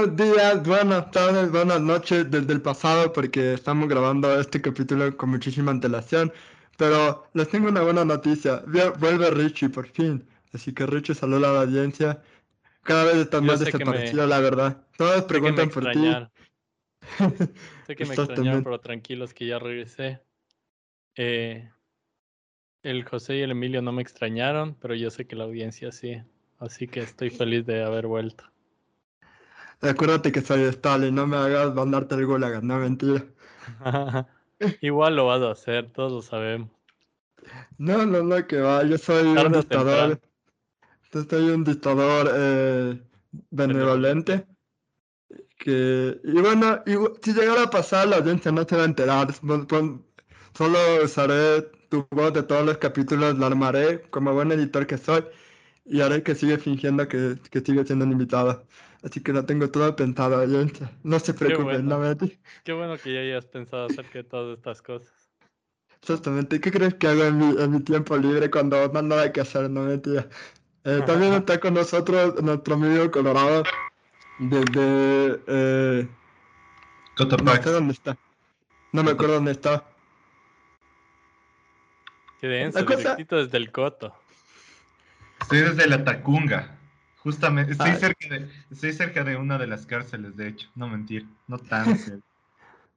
Buenos días, buenas tardes, buenas noches desde el pasado porque estamos grabando este capítulo con muchísima antelación. Pero les tengo una buena noticia. Vuelve Richie por fin. Así que Richie saluda a la audiencia. Cada vez está más desaparecido, la verdad. Todos preguntan por ti. sé que me extrañaron, pero tranquilos que ya regresé. Eh, el José y el Emilio no me extrañaron, pero yo sé que la audiencia sí. Así que estoy feliz de haber vuelto. Acuérdate que soy Stalin, no me hagas mandarte el gol, no mentira. Igual lo vas a hacer, todos lo sabemos. No, no, no, que va, yo soy un dictador. Yo soy un dictador eh, benevolente. Que, y bueno, si llegara a pasar, la audiencia no se va a enterar. Solo usaré tu voz de todos los capítulos, la armaré como buen editor que soy y haré que sigue fingiendo que, que sigue siendo un invitado. Así que lo tengo todo pensado, No se preocupen, no me Qué bueno que ya hayas pensado acerca de todas estas cosas. Exactamente. ¿Qué crees que hago en mi, en mi tiempo libre cuando no hay nada que hacer? No mentira. Eh, también está con nosotros nuestro amigo Colorado desde... Eh, No sé dónde está. No me acuerdo dónde está. Qué denso, directito desde el Coto. Estoy desde la Tacunga. Justamente, estoy, cerca de, estoy cerca de una de las cárceles, de hecho, no mentir, no tan cerca.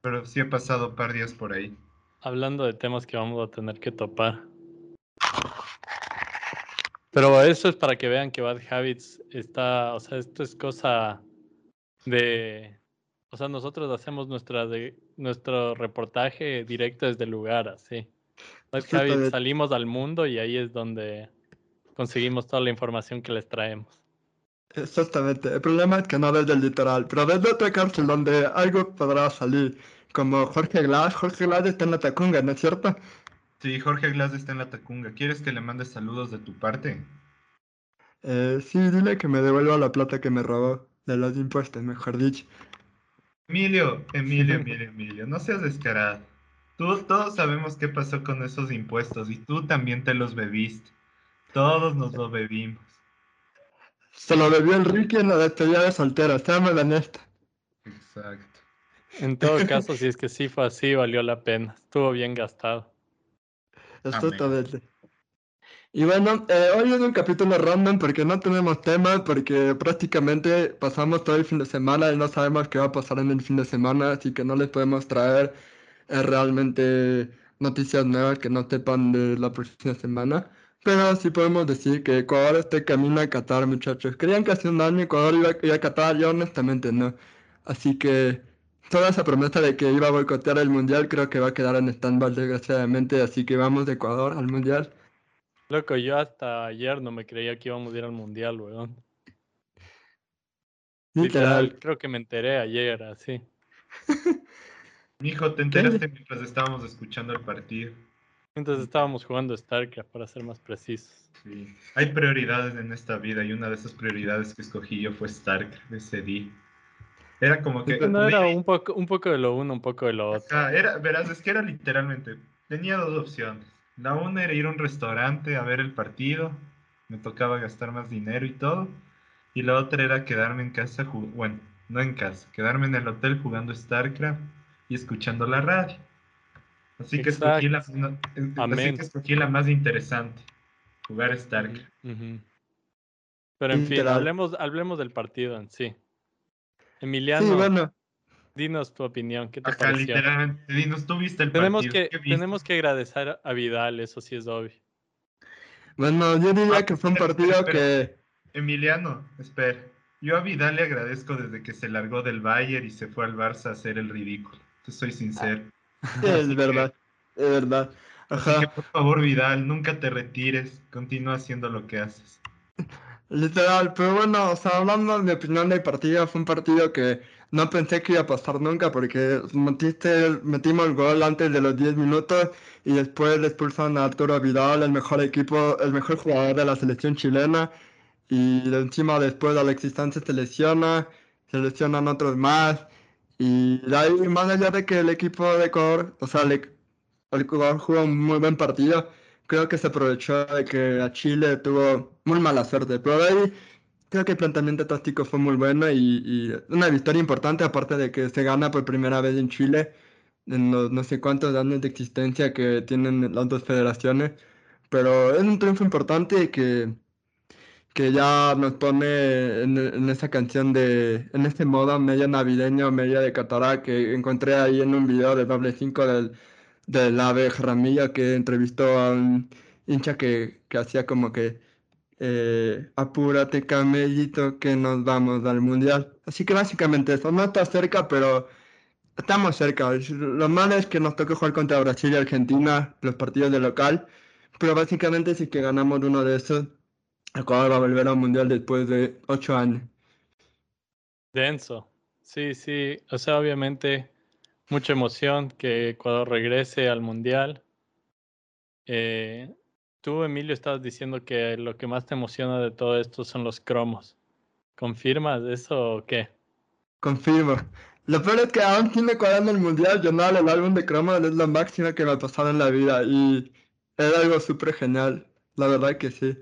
pero sí he pasado un par de días por ahí. Hablando de temas que vamos a tener que topar. Pero eso es para que vean que Bad Habits está, o sea, esto es cosa de, o sea, nosotros hacemos nuestra de, nuestro reportaje directo desde el lugar, así. Bad Habits salimos al mundo y ahí es donde conseguimos toda la información que les traemos. Exactamente. El problema es que no desde el litoral, pero desde otra cárcel donde algo podrá salir, como Jorge Glass. Jorge Glass está en la Tacunga, ¿no es cierto? Sí, Jorge Glass está en la Tacunga. ¿Quieres que le mande saludos de tu parte? Eh, sí, dile que me devuelva la plata que me robó de los impuestos, mejor dicho. Emilio, Emilio, Emilio, Emilio, no seas descarado. Tú, todos sabemos qué pasó con esos impuestos y tú también te los bebiste. Todos nos los bebimos. Se lo bebió Enrique en la despedida de soltero, seamos honesto. Exacto. En todo caso, si es que sí fue así, valió la pena. Estuvo bien gastado. Exactamente. Y bueno, eh, hoy es un capítulo random porque no tenemos tema, porque prácticamente pasamos todo el fin de semana y no sabemos qué va a pasar en el fin de semana, así que no les podemos traer eh, realmente noticias nuevas que no sepan de la próxima semana. Pero sí podemos decir que Ecuador está camino a Qatar, muchachos. Creían que hace un año Ecuador iba, a Qatar, yo honestamente no. Así que toda esa promesa de que iba a boicotear el Mundial creo que va a quedar en stand-by desgraciadamente. Así que vamos de Ecuador al Mundial. Loco, yo hasta ayer no me creía que íbamos a ir al Mundial, weón. Literal. creo que me enteré ayer, así. Mijo, te enteraste mientras estábamos escuchando el partido. Entonces estábamos jugando StarCraft, para ser más precisos. Sí. Hay prioridades en esta vida y una de esas prioridades que escogí yo fue StarCraft ese día. Era como que... No, era un poco, un poco de lo uno, un poco de lo otro. era, verás, es que era literalmente... Tenía dos opciones. La una era ir a un restaurante a ver el partido. Me tocaba gastar más dinero y todo. Y la otra era quedarme en casa, bueno, no en casa, quedarme en el hotel jugando StarCraft y escuchando la radio. Así que, escogí la, escogí la más interesante, jugar Stark. Pero en fin, hablemos, hablemos del partido en sí. Emiliano, dinos tu opinión, ¿qué te Acá, pareció? literalmente, dinos, tú viste el tenemos partido. Que, tenemos que agradecer a Vidal, eso sí es obvio. Bueno, yo diría ah, que fue un partido que... Emiliano, espera. Yo a Vidal le agradezco desde que se largó del Bayern y se fue al Barça a hacer el ridículo. Te soy sincero es verdad, es verdad. Ajá. por favor, Vidal, nunca te retires, continúa haciendo lo que haces. Literal, pero bueno, o sea, hablando de mi opinión del partido, fue un partido que no pensé que iba a pasar nunca porque metiste, metimos el gol antes de los 10 minutos y después le expulsan a Arturo Vidal, el mejor equipo, el mejor jugador de la selección chilena y encima después Alexis Sánchez se lesiona, se lesionan otros más y ahí, más allá de que el equipo de Ecuador, o sea, el, Ecuador jugó un muy buen partido, creo que se aprovechó de que a Chile tuvo muy mala suerte. Pero de ahí, creo que el planteamiento táctico fue muy bueno y, una victoria importante, aparte de que se gana por primera vez en Chile en los no sé cuántos años de existencia que tienen las dos federaciones. Pero es un triunfo importante que, que ya nos pone en, en esa canción de, en este modo medio navideño, medio de Catará, que encontré ahí en un video de doble 5 del, del ave Ramilla que entrevistó a un hincha que, que hacía como que eh, apúrate camellito que nos vamos al mundial. Así que básicamente eso, no está cerca, pero estamos cerca. Lo malo es que nos toca jugar contra Brasil y Argentina, los partidos de local, pero básicamente si que ganamos uno de esos, Ecuador va a volver al mundial después de ocho años. Denso. Sí, sí. O sea, obviamente mucha emoción que Ecuador regrese al mundial. Eh, tú, Emilio, estabas diciendo que lo que más te emociona de todo esto son los cromos. ¿Confirmas eso o qué? Confirmo. Lo peor es que aún tiene Ecuador en el mundial, yo no, el álbum de cromos es la máxima que me ha pasado en la vida y es algo súper genial. La verdad que sí.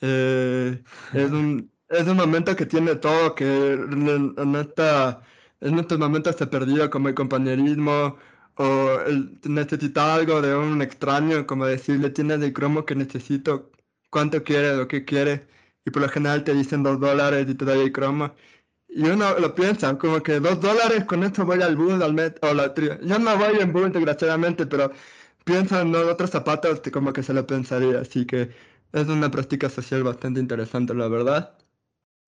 Eh, es, un, es un momento que tiene todo, que en, esta, en estos momentos se perdido como el compañerismo o el necesitar algo de un extraño, como decirle, tienes el cromo que necesito, cuánto quieres o qué quieres, y por lo general te dicen dos dólares y te doy el cromo. Y uno lo piensa, como que dos dólares, con esto voy al bus, al metro, o la tría. Yo no voy en bus, desgraciadamente, pero piensa en otros zapatos, como que se lo pensaría, así que es una práctica social bastante interesante, la verdad.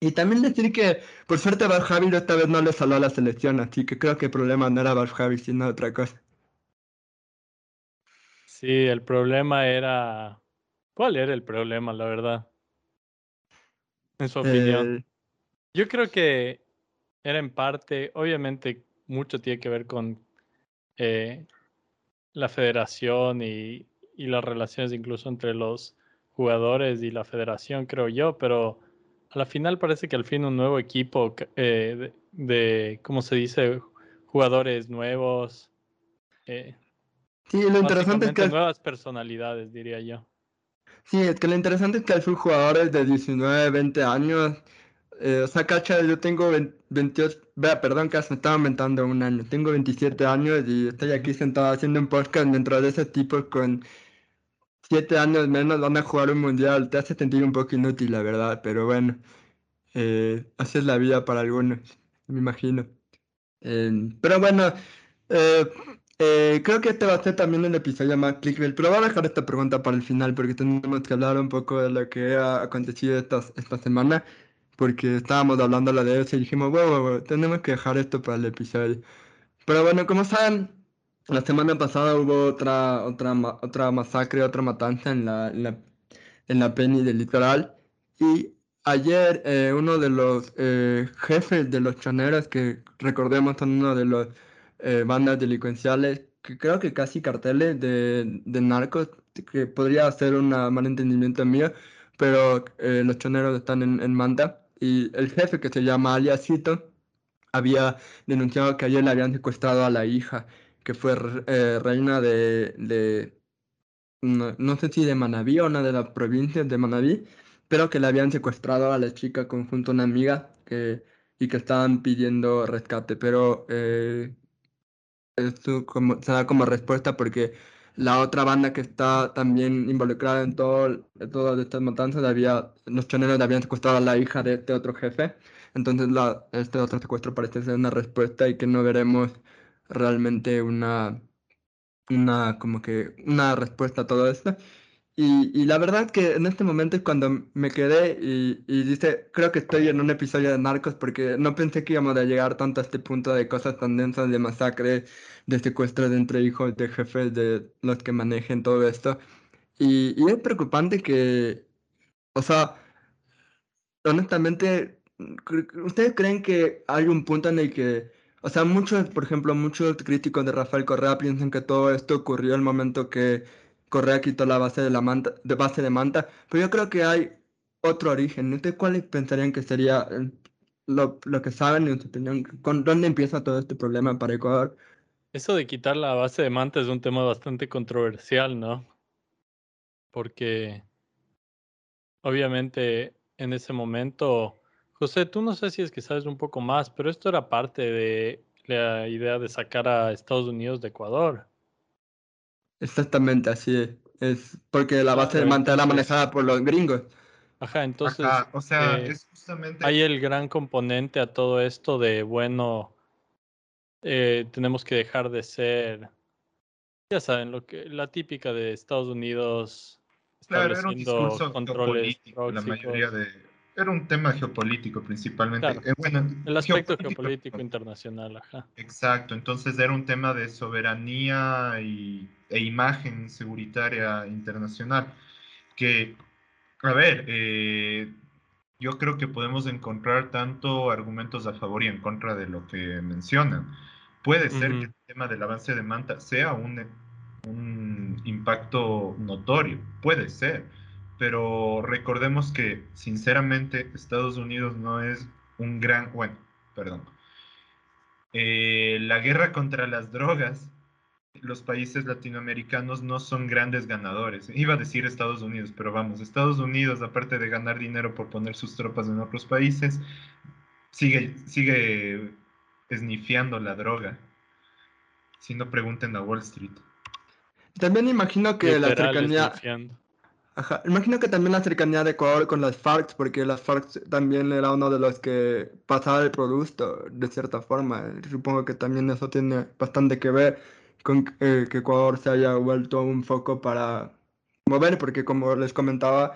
Y también decir que, por suerte, Bar Javi esta vez no le salió a la selección, así que creo que el problema no era Bar Javi, sino otra cosa. Sí, el problema era... ¿Cuál era el problema, la verdad? En su opinión. Eh, Yo creo que era en parte, obviamente, mucho tiene que ver con eh, la federación y, y las relaciones incluso entre los jugadores y la federación, creo yo, pero a la final parece que al fin un nuevo equipo eh, de, ¿cómo se dice? Jugadores nuevos. Eh, sí, lo interesante es que... Nuevas personalidades, diría yo. Sí, es que lo interesante es que hay jugadores de 19, 20 años. Eh, o sea, cacha, yo tengo 28, vea, perdón que se estaba aumentando un año. Tengo 27 años y estoy aquí sentado haciendo un podcast dentro de ese tipo con siete años menos van a jugar un mundial, te hace sentir un poco inútil, la verdad, pero bueno, eh, así es la vida para algunos, me imagino. Eh, pero bueno, eh, creo que este va a ser también el episodio más clickbait, pero voy a dejar esta pregunta para el final porque tenemos que hablar un poco de lo que ha acontecido esta, esta semana, porque estábamos hablando de eso y dijimos, wow, tenemos que dejar esto para el episodio. Pero bueno, como saben, la semana pasada hubo otra, otra, otra masacre, otra matanza en la, en la, en la del litoral. Y ayer eh, uno de los eh, jefes de los choneros, que recordemos son uno de los eh, bandas delincuenciales, que creo que casi carteles de, de narcos, que podría ser un malentendimiento mío, pero los choneros están en, en Manta. Y el jefe, que se llama Aliasito, había denunciado que ayer le habían secuestrado a la hija que fue eh, reina de, de no, sé si de Manabí o una de las provincias de Manabí, pero que le habían secuestrado a la chica conjunto a una amiga que, y que estaban pidiendo rescate, pero eh, esto como, se da como respuesta porque la otra banda que está también involucrada en todo, todas estas matanzas, los choneros habían secuestrado a la hija de este otro jefe, entonces la, este otro secuestro parece ser una respuesta y que no veremos realmente una, una, como que una respuesta a todo esto. Y, y, la verdad que en este momento es cuando me quedé y, y, dice, creo que estoy en un episodio de Narcos porque no pensé que íbamos a llegar tanto a este punto de cosas tan densas, de masacre, de secuestros entre hijos, de jefes, de los que manejen todo esto. Y, y es preocupante que, o sea, honestamente, ¿ustedes creen que hay un punto en el que o sea, muchos, por ejemplo, muchos críticos de Rafael Correa piensan que todo esto ocurrió el momento que Correa quitó la base de la manta, de base de manta, pero yo creo que hay otro origen. ¿Ustedes cuáles pensarían que sería lo, lo que saben en su opinión? ¿Con dónde empieza todo este problema para Ecuador? Eso de quitar la base de manta es un tema bastante controversial, ¿no? Porque obviamente en ese momento, José, tú no sé si es que sabes un poco más, pero esto era parte de la idea de sacar a Estados Unidos de Ecuador. Exactamente, así es. Es porque la base de manta era manejada por los gringos. Ajá, entonces. o sea, eh, es justamente. Hay el gran componente a todo esto de, bueno, eh, tenemos que dejar de ser. Ya saben, lo que la típica de Estados Unidos claro, era un controles la mayoría de era un tema geopolítico principalmente. Eh, bueno, el aspecto geopolítico, internacional, ajá. Exacto, entonces era un tema de soberanía y, e imagen seguritaria internacional. Que, a ver, eh, yo creo que podemos encontrar tanto argumentos a favor y en contra de lo que mencionan. Puede ser que el tema del avance de Manta sea un, un impacto notorio, puede ser pero recordemos que sinceramente Estados Unidos no es un gran, bueno, perdón. Eh, la guerra contra las drogas, los países latinoamericanos no son grandes ganadores. Iba a decir Estados Unidos, pero vamos, Estados Unidos, aparte de ganar dinero por poner sus tropas en otros países, sigue, sigue esnifiando la droga. Si no, pregunten a Wall Street. También imagino que la cercanía... Imagino que también la cercanía de Ecuador con las FARC, porque las FARC también era uno de los que pasaba el producto, de cierta forma. Supongo que también eso tiene bastante que ver con eh, que Ecuador se haya vuelto un foco para mover, porque como les comentaba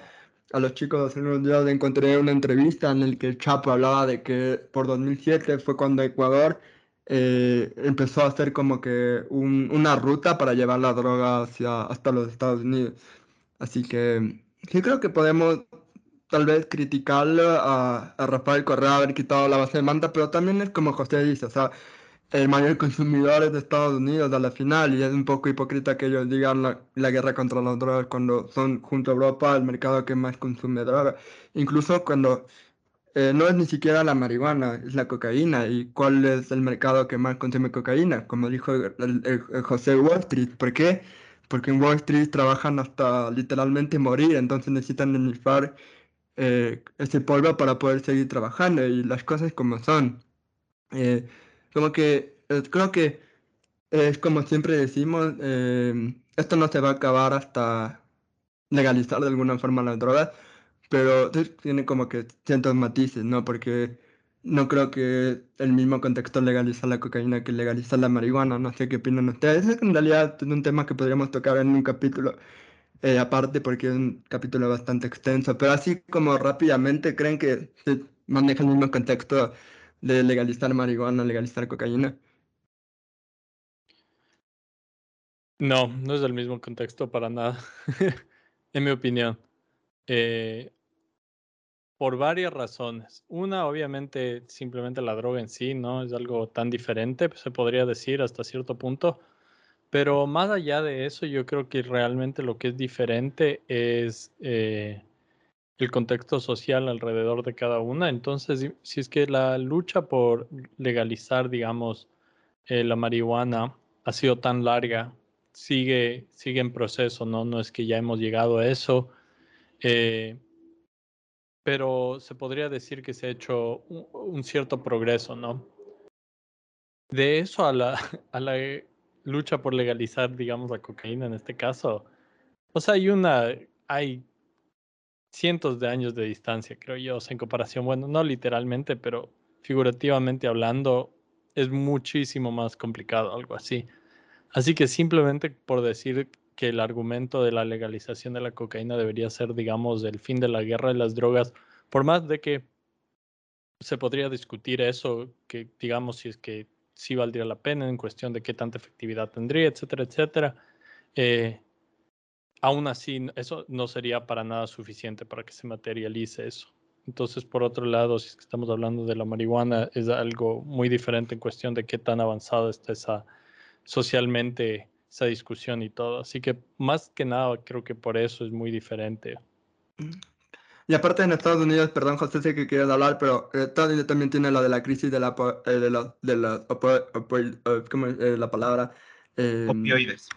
a los chicos hace unos días, encontré una entrevista en la que el Chapo hablaba de que por 2007 fue cuando Ecuador eh, empezó a hacer como que una ruta para llevar la droga hacia, hasta los Estados Unidos. Así que sí creo que podemos tal vez criticarle a, a Rafael Correa haber quitado la base de manta, pero también es como José dice, o sea, el mayor consumidor es de Estados Unidos a la final y es un poco hipócrita que ellos digan la, guerra contra las drogas cuando son junto a Europa el mercado que más consume drogas. Incluso cuando eh, no es ni siquiera la marihuana, es la cocaína. ¿Y cuál es el mercado que más consume cocaína? Como dijo José Wall Street. ¿Por qué? Porque en Wall Street trabajan hasta literalmente morir, entonces necesitan enlifar eh, ese polvo para poder seguir trabajando y las cosas como son. Eh, como que eh, creo que es como siempre decimos, esto no se va a acabar hasta legalizar de alguna forma las drogas, pero tiene como que ciertos matices, ¿no? Porque no creo que el mismo contexto legaliza la cocaína que legaliza la marihuana. No sé qué opinan ustedes. Es en realidad es un tema que podríamos tocar en un capítulo eh, aparte porque es un capítulo bastante extenso. Pero así como rápidamente, ¿creen que se maneja el mismo contexto de legalizar marihuana, legalizar cocaína? No, no es el mismo contexto para nada, en mi opinión. Eh, por varias razones. Una, obviamente, simplemente la droga en sí, ¿no? Es algo tan diferente, se podría decir hasta cierto punto. Pero más allá de eso, yo creo que realmente lo que es diferente es eh, el contexto social alrededor de cada una. Entonces, si es que la lucha por legalizar, digamos, eh, la marihuana ha sido tan larga, sigue, sigue en proceso, ¿no? No es que ya hemos llegado a eso. Eh, pero se podría decir que se ha hecho un, cierto progreso, ¿no? De eso a la, a la lucha por legalizar, digamos, la cocaína en este caso, o sea, hay una, hay cientos de años de distancia, creo yo, en comparación, bueno, no literalmente, pero figurativamente hablando, es muchísimo más complicado, algo así. Así que simplemente por decir que el argumento de la legalización de la cocaína debería ser, digamos, el fin de la guerra de las drogas, por más de que se podría discutir eso, que digamos si es que sí valdría la pena en cuestión de qué tanta efectividad tendría, etcétera, etcétera. Eh, aún así, eso no sería para nada suficiente para que se materialice eso. Entonces, por otro lado, si estamos hablando de la marihuana, es algo muy diferente en cuestión de qué tan avanzada está esa socialmente esa discusión y todo. Así que más que nada creo que por eso es muy diferente. Mm. Y aparte en Estados Unidos, perdón José, sé que quieres hablar, pero Estados Unidos también tiene la de la crisis de la, eh, de la, de la, eh, ¿cómo es eh, la palabra? Em, Opioides.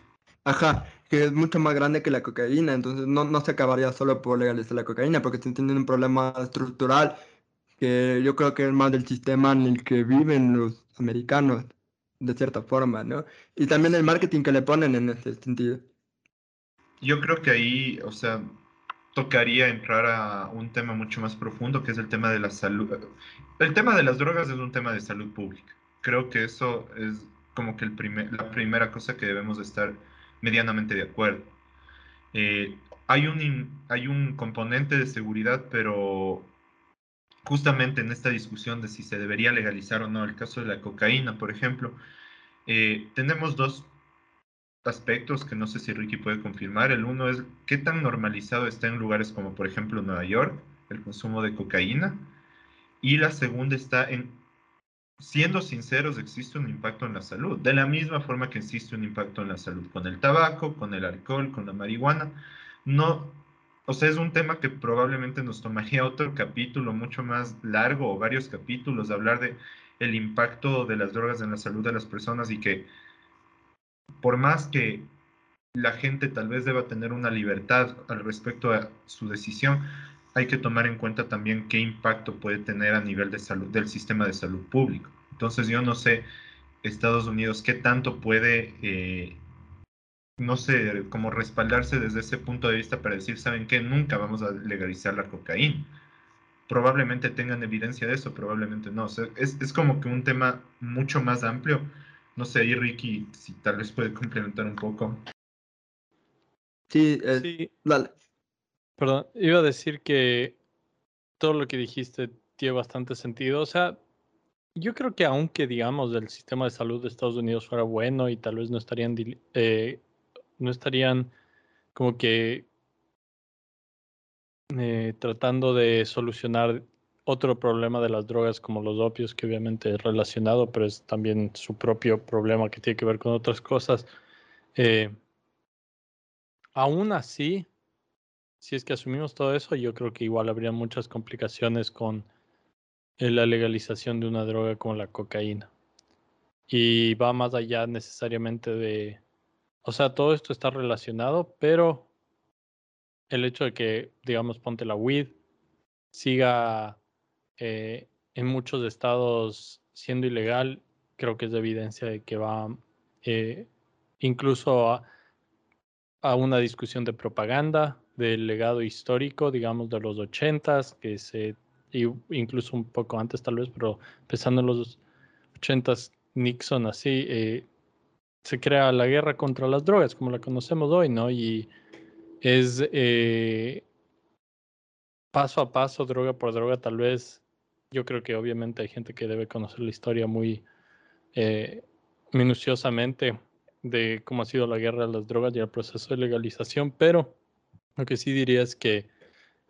Ajá, que es mucho más grande que la cocaína, entonces no, no se acabaría solo por legalizar la cocaína, porque tienen un problema estructural que yo creo que es más del sistema en el que viven los americanos, de cierta forma, ¿no? Y también el marketing que le ponen en ese sentido. Yo creo que ahí, o sea, tocaría entrar a un tema mucho más profundo, que es el tema de la salud. El tema de las drogas es un tema de salud pública. Creo que eso es como que el primer, la primera cosa que debemos estar medianamente de acuerdo. Eh, hay, un, hay un componente de seguridad, pero justamente en esta discusión de si se debería legalizar o no el caso de la cocaína, por ejemplo, eh, tenemos dos aspectos que no sé si Ricky puede confirmar. El uno es qué tan normalizado está en lugares como por ejemplo Nueva York el consumo de cocaína. Y la segunda está en, siendo sinceros, existe un impacto en la salud. De la misma forma que existe un impacto en la salud con el tabaco, con el alcohol, con la marihuana. No, o sea, es un tema que probablemente nos tomaría otro capítulo mucho más largo o varios capítulos de hablar de el impacto de las drogas en la salud de las personas y que por más que la gente tal vez deba tener una libertad al respecto a su decisión, hay que tomar en cuenta también qué impacto puede tener a nivel de salud del sistema de salud público. Entonces yo no sé Estados Unidos qué tanto puede, eh, no sé, como respaldarse desde ese punto de vista para decir, ¿saben qué? Nunca vamos a legalizar la cocaína. Probablemente tengan evidencia de eso, probablemente no. es, es como que un tema mucho más amplio no sé, ahí Ricky, si tal vez puede complementar un poco. Sí, eh, sí. dale. Perdón, iba a decir que todo lo que dijiste tiene bastante sentido. O sea, yo creo que aunque, digamos, el sistema de salud de Estados Unidos fuera bueno y tal vez no estarían, eh, no estarían como que eh, tratando de solucionar otro problema de las drogas como los opios, que obviamente es relacionado, pero es también su propio problema que tiene que ver con otras cosas. Eh, aún así, si es que asumimos todo eso, yo creo que igual habría muchas complicaciones con eh, la legalización de una droga como la cocaína. Y va más allá necesariamente de, o sea, todo esto está relacionado, pero el hecho de que, digamos, ponte la weed, siga eh, en muchos estados siendo ilegal, creo que es de evidencia de que va eh, incluso a, una discusión de propaganda, del legado histórico, digamos, de los ochentas, que se, incluso un poco antes tal vez, pero empezando en los ochentas, Nixon así, eh, se crea la guerra contra las drogas, como la conocemos hoy, ¿no? Y es paso a paso, droga por droga, tal vez yo creo que obviamente hay gente que debe conocer la historia muy eh, minuciosamente de cómo ha sido la guerra de las drogas y el proceso de legalización, pero lo que sí diría es que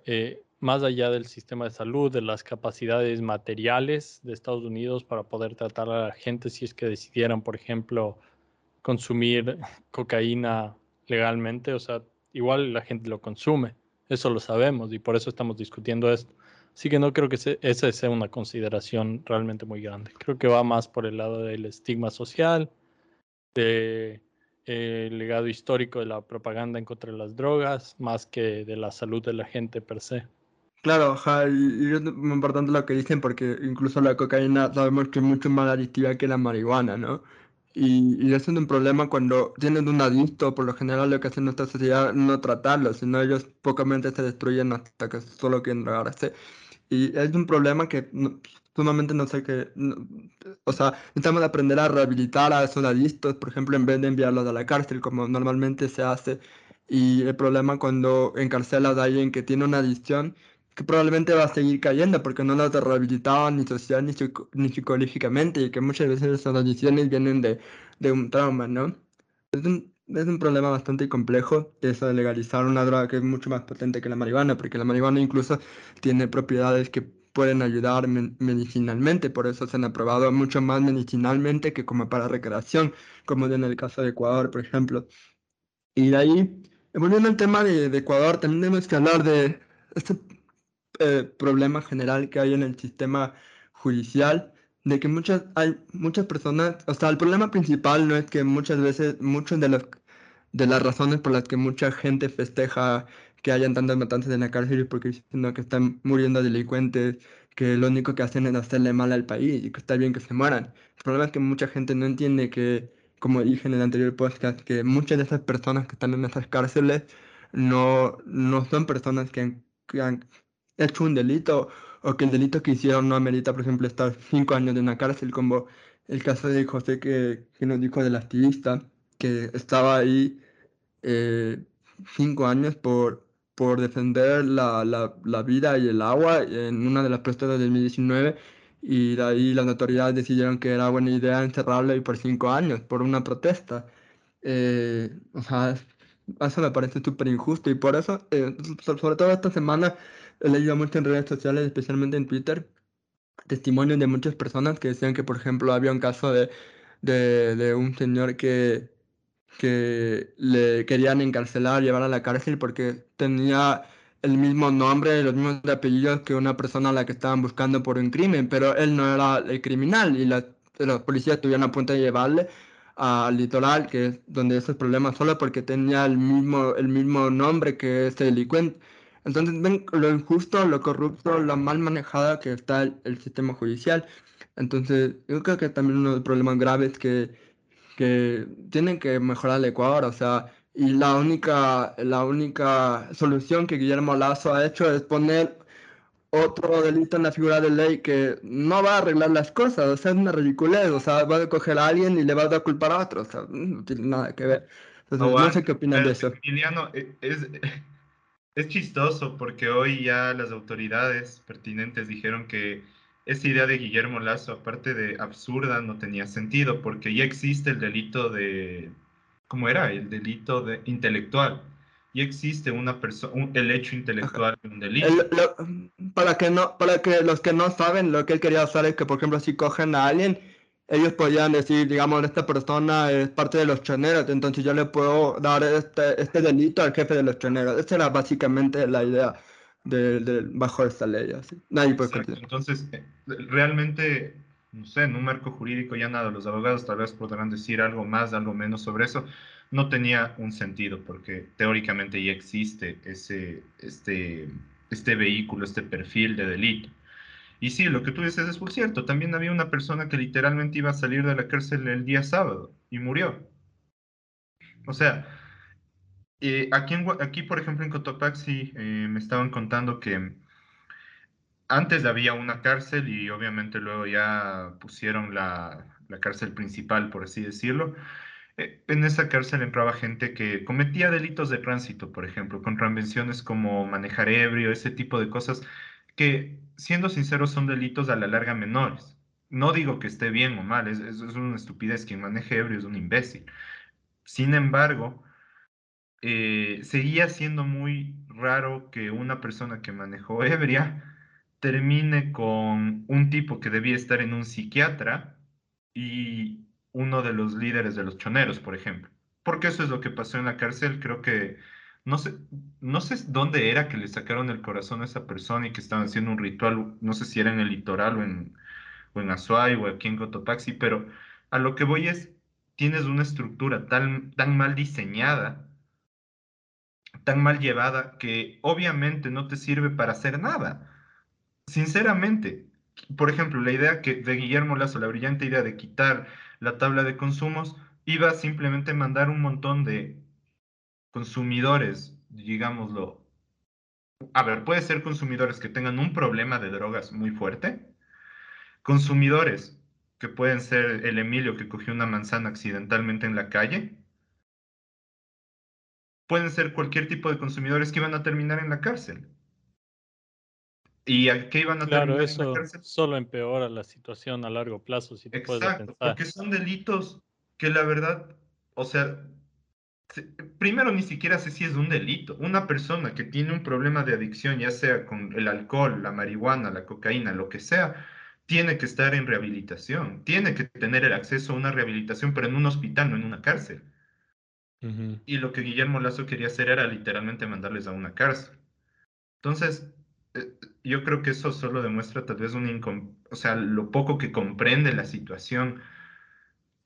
eh, más allá del sistema de salud, de las capacidades materiales de Estados Unidos para poder tratar a la gente si es que decidieran, por ejemplo, consumir cocaína legalmente, o sea, igual la gente lo consume, eso lo sabemos y por eso estamos discutiendo esto. Así que no creo que esa sea una consideración realmente muy grande. Creo que va más por el lado del estigma social, del eh, legado histórico de la propaganda en contra de las drogas, más que de la salud de la gente per se. Claro, y, es muy importante lo que dicen porque incluso la cocaína sabemos que es mucho más adictiva que la marihuana, ¿no? Y, y es un problema cuando tienen un adicto, por lo general lo que hace nuestra sociedad no tratarlo, sino ellos pocamente se destruyen hasta que solo quieren drogarse. Y es un problema que sumamente no sé qué, o sea, necesitamos aprender a rehabilitar a esos adictos, por ejemplo, en vez de enviarlos a la cárcel, como normalmente se hace. Y el problema cuando encarcelas a alguien que tiene una adicción, que probablemente va a seguir cayendo porque no lo has rehabilitado ni social ni, ni psicológicamente, y que muchas veces esas adicciones vienen de, de un trauma, ¿no? Es un, es un problema bastante complejo eso de legalizar una droga que es mucho más potente que la marihuana, porque la marihuana incluso tiene propiedades que pueden ayudar medicinalmente, por eso se han aprobado mucho más medicinalmente que como para recreación, como en el caso de Ecuador, por ejemplo. Y de ahí, volviendo al tema de, Ecuador, también tenemos que hablar de este eh, problema general que hay en el sistema judicial de que muchas, hay muchas personas, o sea, el problema principal no es que muchas veces, muchos de de las razones por las que mucha gente festeja que hayan tantas matanzas en la cárcel y porque diciendo que están muriendo delincuentes, que lo único que hacen es hacerle mal al país y que está bien que se mueran. El problema es que mucha gente no entiende que, como dije en el anterior podcast, que muchas de esas personas que están en esas cárceles no, no son personas que que han hecho un delito o que el delito que hicieron no amerita, por ejemplo, estar cinco años en la cárcel, como el caso de José que, que nos dijo del activista, que estaba ahí eh, cinco años por, por defender la, la, la, vida y el agua en una de las protestas del 2019 y de ahí las autoridades decidieron que era buena idea encerrarlo por cinco años por una protesta. Eh, o sea, eso me parece súper injusto y por eso, eh, sobre todo esta semana, he leído mucho en redes sociales, especialmente en Twitter, testimonios de muchas personas que decían que, por ejemplo, había un caso de, de, un señor que, que le querían encarcelar, llevar a la cárcel porque tenía el mismo nombre los mismos apellidos que una persona a la que estaban buscando por un crimen, pero él no era el criminal y la, los policías estuvieron a punto de llevarle al litoral, que es donde esos problemas, solo porque tenía el mismo, el mismo nombre que ese delincuente. Entonces ven lo injusto, lo corrupto, lo mal manejada que está el, sistema judicial. Entonces yo creo que también uno de los problemas graves que, que tienen que mejorar el Ecuador, o sea, y la única, la única solución que Guillermo Lazo ha hecho es poner otro delito en la figura de ley que no va a arreglar las cosas, o sea, es una ridiculez, o sea, va a coger a alguien y le va a dar culpa a otro, o sea, no tiene nada que ver. Entonces, no, sé qué opinan de eso. Emiliano, e, es, es chistoso porque hoy ya las autoridades pertinentes dijeron que esa idea de Guillermo Lazo, aparte de absurda, no tenía sentido porque ya existe el delito de, ¿cómo era? El delito de intelectual. Y existe una persona, el hecho intelectual de un delito. para que no, para que los que no saben, lo que él quería hacer es que, por ejemplo, si cogen a alguien ellos podían decir, digamos, esta persona es parte de los choneros, entonces yo le puedo dar este, este delito al jefe de los choneros. Esa era básicamente la idea de, bajo esta ley. Así. Nadie puede Entonces, eh, realmente, no sé, en un marco jurídico ya nada, los abogados tal vez podrán decir algo más, algo menos sobre eso. No tenía un sentido porque teóricamente ya existe ese, este, este vehículo, este perfil de delito. Y sí, lo que tú dices es muy cierto. También había una persona que literalmente iba a salir de la cárcel el día sábado y murió. O sea, eh, aquí, aquí, por ejemplo, en Cotopaxi eh, me estaban contando que antes había una cárcel y obviamente luego ya pusieron la, la cárcel principal, por así decirlo. Eh, en esa cárcel entraba gente que cometía delitos de tránsito, por ejemplo, contravenciones como manejar ebrio, ese tipo de cosas que, siendo sinceros, son delitos a la larga menores. No digo que esté bien o mal, es, es una estupidez. Quien maneje ebrio es un imbécil. Sin embargo, eh, seguía siendo muy raro que una persona que manejó ebria termine con un tipo que debía estar en un psiquiatra y uno de los líderes de los choneros, por ejemplo. Porque eso es lo que pasó en la cárcel. Creo que no sé, no sé dónde era que le sacaron el corazón a esa persona y que estaban haciendo un ritual, no sé si era en el litoral o en, o en Azuay o aquí en Cotopaxi, pero a lo que voy es, tienes una estructura tan, tan mal diseñada, tan mal llevada, que obviamente no te sirve para hacer nada. Sinceramente, por ejemplo, la idea que de Guillermo Lazo, la brillante idea de quitar la tabla de consumos, iba a simplemente mandar un montón de consumidores, digámoslo, a ver, puede ser consumidores que tengan un problema de drogas muy fuerte, consumidores que pueden ser el Emilio que cogió una manzana accidentalmente en la calle, pueden ser cualquier tipo de consumidores que iban a terminar en la cárcel. ¿Y a qué iban a claro, eso en la cárcel? solo empeora la situación a largo plazo, si Exacto, porque son delitos que la verdad, o sea, primero ni siquiera sé si es un delito. Una persona que tiene un problema de adicción, ya sea con el alcohol, la marihuana, la cocaína, lo que sea, tiene que estar en rehabilitación, tiene que tener el acceso a una rehabilitación, pero en un hospital, no en una cárcel. Y lo que Guillermo Lazo quería hacer era literalmente mandarles a una cárcel. Entonces, eh, yo creo que eso solo demuestra tal vez un o sea, lo poco que comprende la situación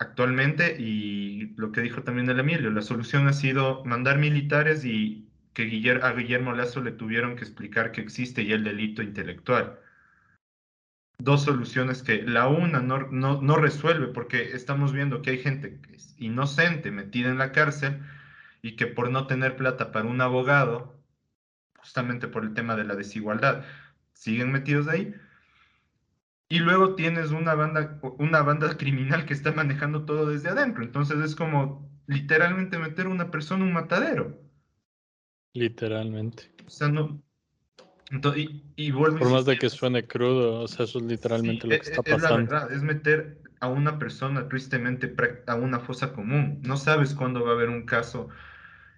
actualmente y lo que dijo también el Emilio, la solución ha sido mandar militares y que a Guillermo Lazo le tuvieron que explicar que existe ya el delito intelectual. Dos soluciones que la una no, no, no resuelve porque estamos viendo que hay gente que es inocente metida en la cárcel y que por no tener plata para un abogado, justamente por el tema de la desigualdad, siguen metidos ahí y luego tienes una banda, una banda criminal que está manejando todo desde adentro. Entonces es como literalmente meter a una persona en un matadero. Literalmente. O sea, no. y, Por más de que suene crudo, o sea, eso es literalmente lo que está pasando. Es la verdad, es meter a una persona tristemente a una fosa común. No sabes cuándo va a haber un caso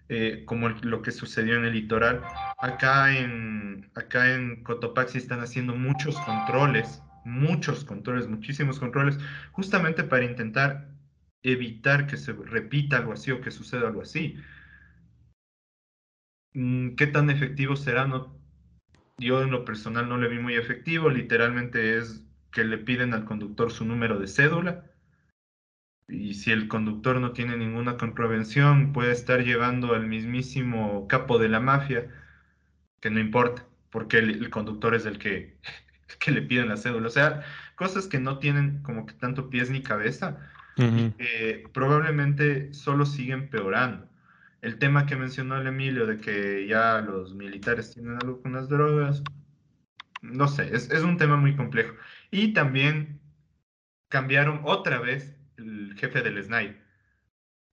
eh, como lo que sucedió en el litoral. Acá en, acá en Cotopaxi están haciendo muchos controles muchos controles, muchísimos controles, justamente para intentar evitar que se repita algo así o que suceda algo así. Mm, ¿Qué tan efectivo será? No, yo en lo personal no le vi muy efectivo, literalmente es que le piden al conductor su número de cédula y si el conductor no tiene ninguna comprobación puede estar llevando al mismísimo capo de la mafia, que no importa, porque el conductor es el que que le piden la cédula. O sea, cosas que no tienen como que tanto pies ni cabeza y que probablemente solo siguen peorando. El tema que mencionó el Emilio de que ya los militares tienen algo con las drogas, no sé, es, es un tema muy complejo. Y también cambiaron otra vez el jefe del SNAI.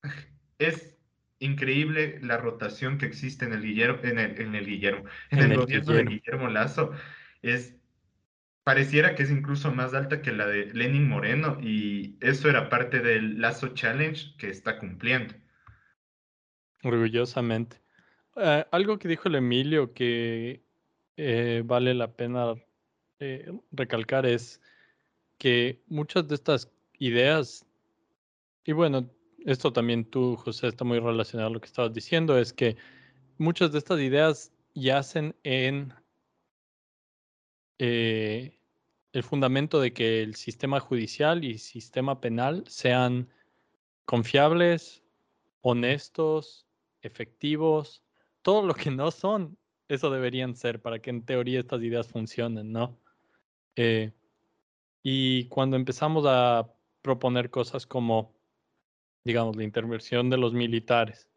Es increíble la rotación que existe en el Guillermo, en el, en el Guillermo, en, el, gobierno de Guillermo Lazo. Es pareciera que es incluso más alta que la de Lenin Moreno y eso era parte del Lazo Challenge que está cumpliendo. Orgullosamente. Eh, algo que dijo el Emilio que eh, vale la pena eh, recalcar es que muchas de estas ideas, y bueno, esto también tú, José, está muy relacionado a lo que estabas diciendo, es que muchas de estas ideas yacen en el fundamento de que el sistema judicial y sistema penal sean confiables, honestos, efectivos, todo lo que no son, eso deberían ser para que en teoría estas ideas funcionen, ¿no? Eh, y cuando empezamos a proponer cosas como, digamos, la intervención de los militares,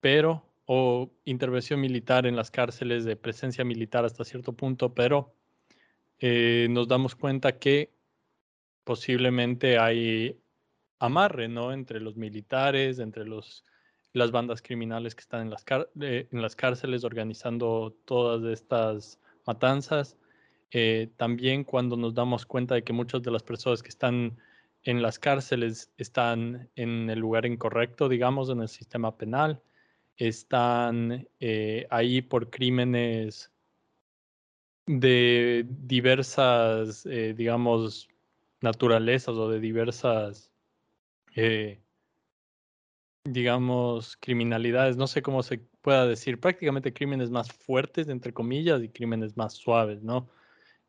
pero, o intervención militar en las cárceles de presencia militar hasta cierto punto, pero eh, nos damos cuenta que posiblemente hay amarre, ¿no? Entre los militares, entre los, las bandas criminales que están en las, eh, en las cárceles organizando todas estas matanzas. Eh, también cuando nos damos cuenta de que muchas de las personas que están en las cárceles están en el lugar incorrecto, digamos, en el sistema penal, están ahí por crímenes de diversas, eh, digamos, naturalezas o de diversas, eh, digamos, criminalidades, no sé cómo se pueda decir, prácticamente crímenes más fuertes, entre comillas, y crímenes más suaves, ¿no?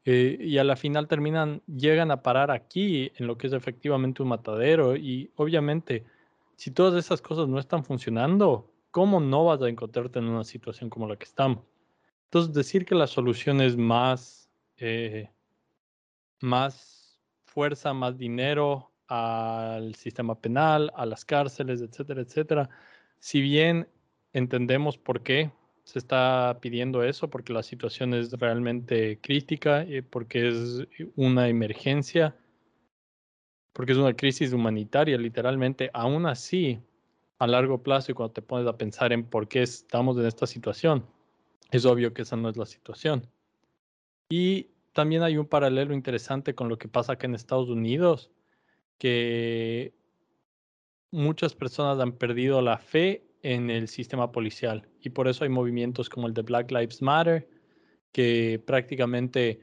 Eh, y a la final terminan, llegan a parar aquí en lo que es efectivamente un matadero y obviamente si todas esas cosas no están funcionando, ¿cómo no vas a encontrarte en una situación como la que estamos? Entonces, decir que la solución es más, eh, más fuerza, más dinero al sistema penal, a las cárceles, etcétera, etcétera. Si bien entendemos por qué se está pidiendo eso, porque la situación es realmente crítica, y porque es una emergencia, porque es una crisis humanitaria, literalmente, aún así, a largo plazo y cuando te pones a pensar en por qué estamos en esta situación, es obvio que esa no es la situación. Y también hay un paralelo interesante con lo que pasa acá en Estados Unidos, que muchas personas han perdido la fe en el sistema policial y por eso hay movimientos como el de Black Lives Matter, que prácticamente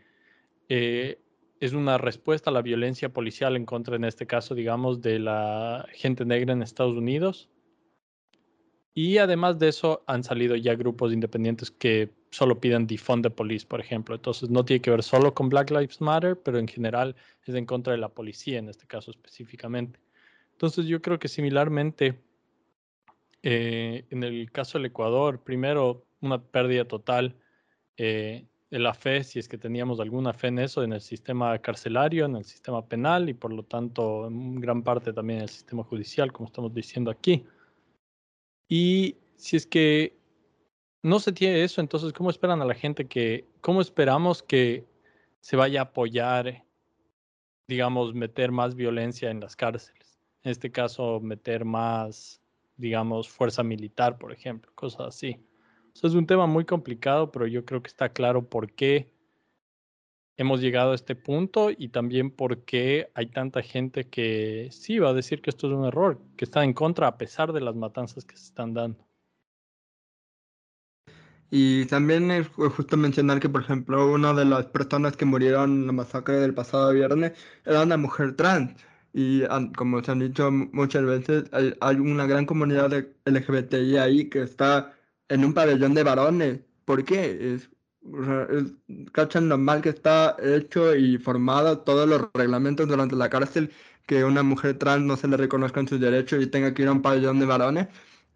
eh, es una respuesta a la violencia policial en contra, en este caso, digamos, de la gente negra en Estados Unidos y además de eso, han salido ya grupos independientes que solo piden defund the police, por ejemplo. Entonces, no tiene que ver solo con Black Lives Matter, pero en general es en contra de la policía, en este caso específicamente. Entonces yo creo que similarmente, eh, en el caso del Ecuador, primero una pérdida total eh, de la fe, si es que teníamos alguna fe en eso, en el sistema carcelario, en el sistema penal y por lo tanto en gran parte también en el sistema judicial, como estamos diciendo aquí. Y si es que no se tiene eso, entonces, ¿cómo esperan a la gente que, cómo esperamos que se vaya a apoyar, digamos, meter más violencia en las cárceles? En este caso, meter más, digamos, fuerza militar, por ejemplo, cosas así. Eso es un tema muy complicado, pero yo creo que está claro por qué hemos llegado a este punto y también por qué hay tanta gente que sí va a decir que esto es un error, que está en contra a pesar de las matanzas que se están dando. Y también es justo mencionar que, por ejemplo, una de las personas que murieron en la masacre del pasado viernes era una mujer trans. Y como se han dicho muchas veces, hay, hay una gran comunidad de LGBTI ahí que está en un pabellón de varones. ¿Por qué? Es, cachan lo mal que está hecho y formado todos los reglamentos durante la cárcel que una mujer trans no se le reconozcan sus derechos y tenga que ir a un pabellón de varones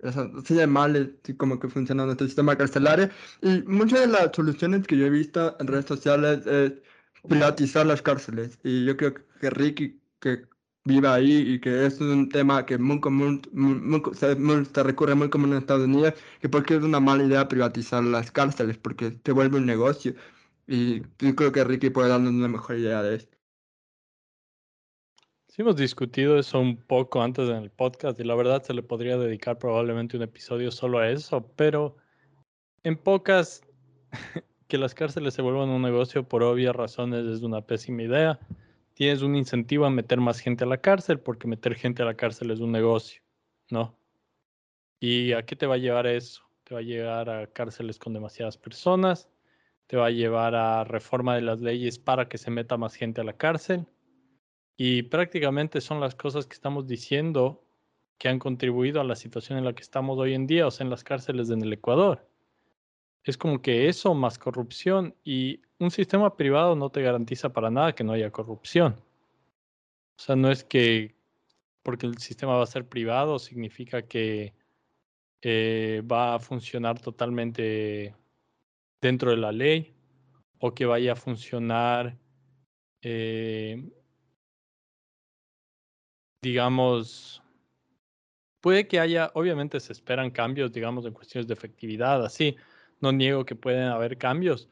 así de mal como que funciona nuestro sistema carcelario. Y muchas de las soluciones que yo he visto en redes sociales es privatizar las cárceles. Y yo creo que Ricky, que vive ahí y que es un tema que muy común, se, recurre muy común en Estados Unidos, que porque es una mala idea privatizar las cárceles, porque se vuelve un negocio. Y yo creo que Ricky puede darnos una mejor idea de esto. Sí, hemos discutido eso un poco antes en el podcast y la verdad se le podría dedicar probablemente un episodio solo a eso, pero en pocas que las cárceles se vuelvan un negocio por obvias razones es una pésima idea. Tienes un incentivo a meter más gente a la cárcel porque meter gente a la cárcel es un negocio, ¿no? ¿Y a qué te va a llevar eso? Te va a llevar a cárceles con demasiadas personas, te va a llevar a reforma de las leyes para que se meta más gente a la cárcel y prácticamente son las cosas que estamos diciendo que han contribuido a la situación en la que estamos hoy en día, o sea, en las cárceles en el Ecuador. Es como que eso más corrupción y un sistema privado no te garantiza para nada que no haya corrupción. O sea, no es que porque el sistema va a ser privado significa que eh, va a funcionar totalmente dentro de la ley o que vaya a funcionar eh, digamos, puede que haya, obviamente se esperan cambios, digamos, en cuestiones de efectividad, así, no niego que pueden haber cambios,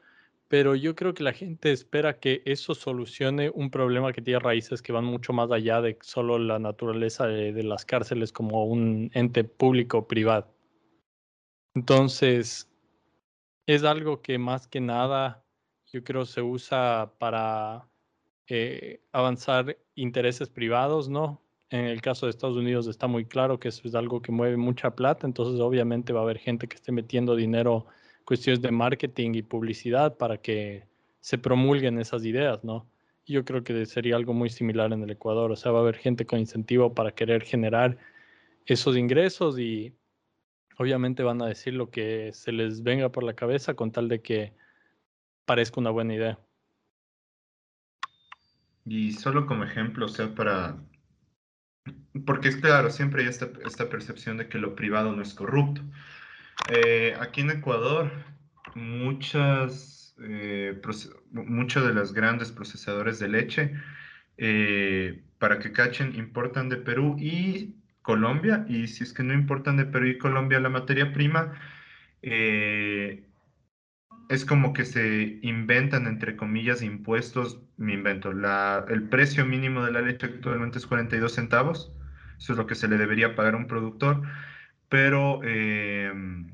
pero yo creo que la gente espera que eso solucione un problema que tiene raíces que van mucho más allá de solo la naturaleza de, las cárceles como un ente público privado. Entonces, es algo que más que nada yo creo se usa para eh, avanzar intereses privados, ¿no? En el caso de Estados Unidos está muy claro que eso es algo que mueve mucha plata, entonces obviamente va a haber gente que esté metiendo dinero, cuestiones de marketing y publicidad para que se promulguen esas ideas, ¿no? Yo creo que sería algo muy similar en el Ecuador, o sea, va a haber gente con incentivo para querer generar esos ingresos y obviamente van a decir lo que se les venga por la cabeza con tal de que parezca una buena idea. Y solo como ejemplo, o sea, para porque es claro, siempre hay esta, esta percepción de que lo privado no es corrupto. Eh, aquí en Ecuador, muchas, eh, muchos de los grandes procesadores de leche, eh, para que cachen, importan de Perú y Colombia, y si es que no importan de Perú y Colombia la materia prima, eh, es como que se inventan, entre comillas, impuestos, me invento, la, el precio mínimo de la leche actualmente es 42 centavos, eso es lo que se le debería pagar a un productor, pero em,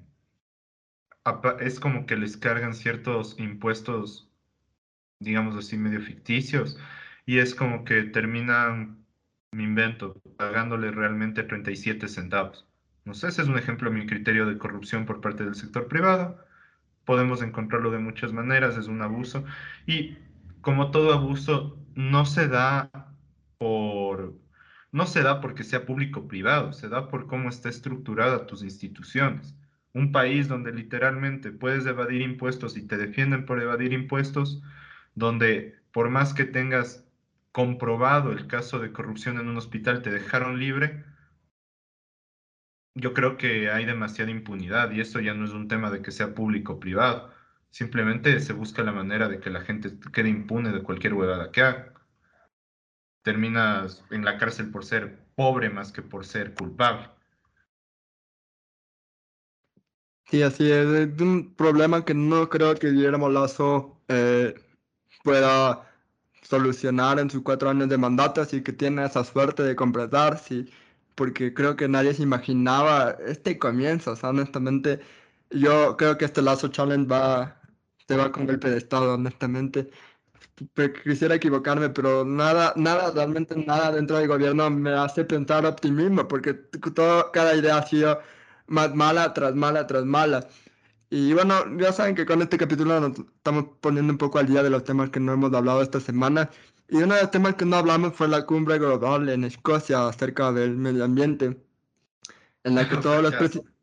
es como que les cargan ciertos impuestos, digamos así, medio ficticios, y es como que terminan, me invento, pagándole realmente 37 centavos. No sé, ese es un ejemplo a mi criterio de corrupción por parte del sector privado podemos encontrarlo de muchas maneras, es un abuso. Y como todo abuso, no se da por, no se da porque sea público privado, se da por cómo está estructurada tus instituciones. Un país donde literalmente puedes evadir impuestos y te defienden por evadir impuestos, donde por más que tengas comprobado el caso de corrupción en un hospital, te dejaron libre, yo creo que hay demasiada impunidad y esto ya no es un tema de que sea público o privado. Simplemente se busca la manera de que la gente quede impune de cualquier huevada que haga. Terminas en la cárcel por ser pobre más que por ser culpable. Sí, así es. Es un problema que no creo que Guillermo Lazo eh, pueda solucionar en sus cuatro años de mandato, así que tiene esa suerte de completar, sí, porque creo que nadie se imaginaba este comienzo. O sea, honestamente, yo creo que este Lazo Challenge va, se va con el pedestal, honestamente. Quisiera equivocarme, pero nada, nada, realmente nada dentro del gobierno me hace pensar optimismo, porque todo, cada idea ha sido más mala tras mala tras mala. Y bueno, ya saben que con este capítulo nos estamos poniendo un poco al día de los temas que no hemos hablado esta semana. Y uno de los temas que no hablamos fue la cumbre global en Escocia acerca del medio ambiente, en la que todos los presidentes...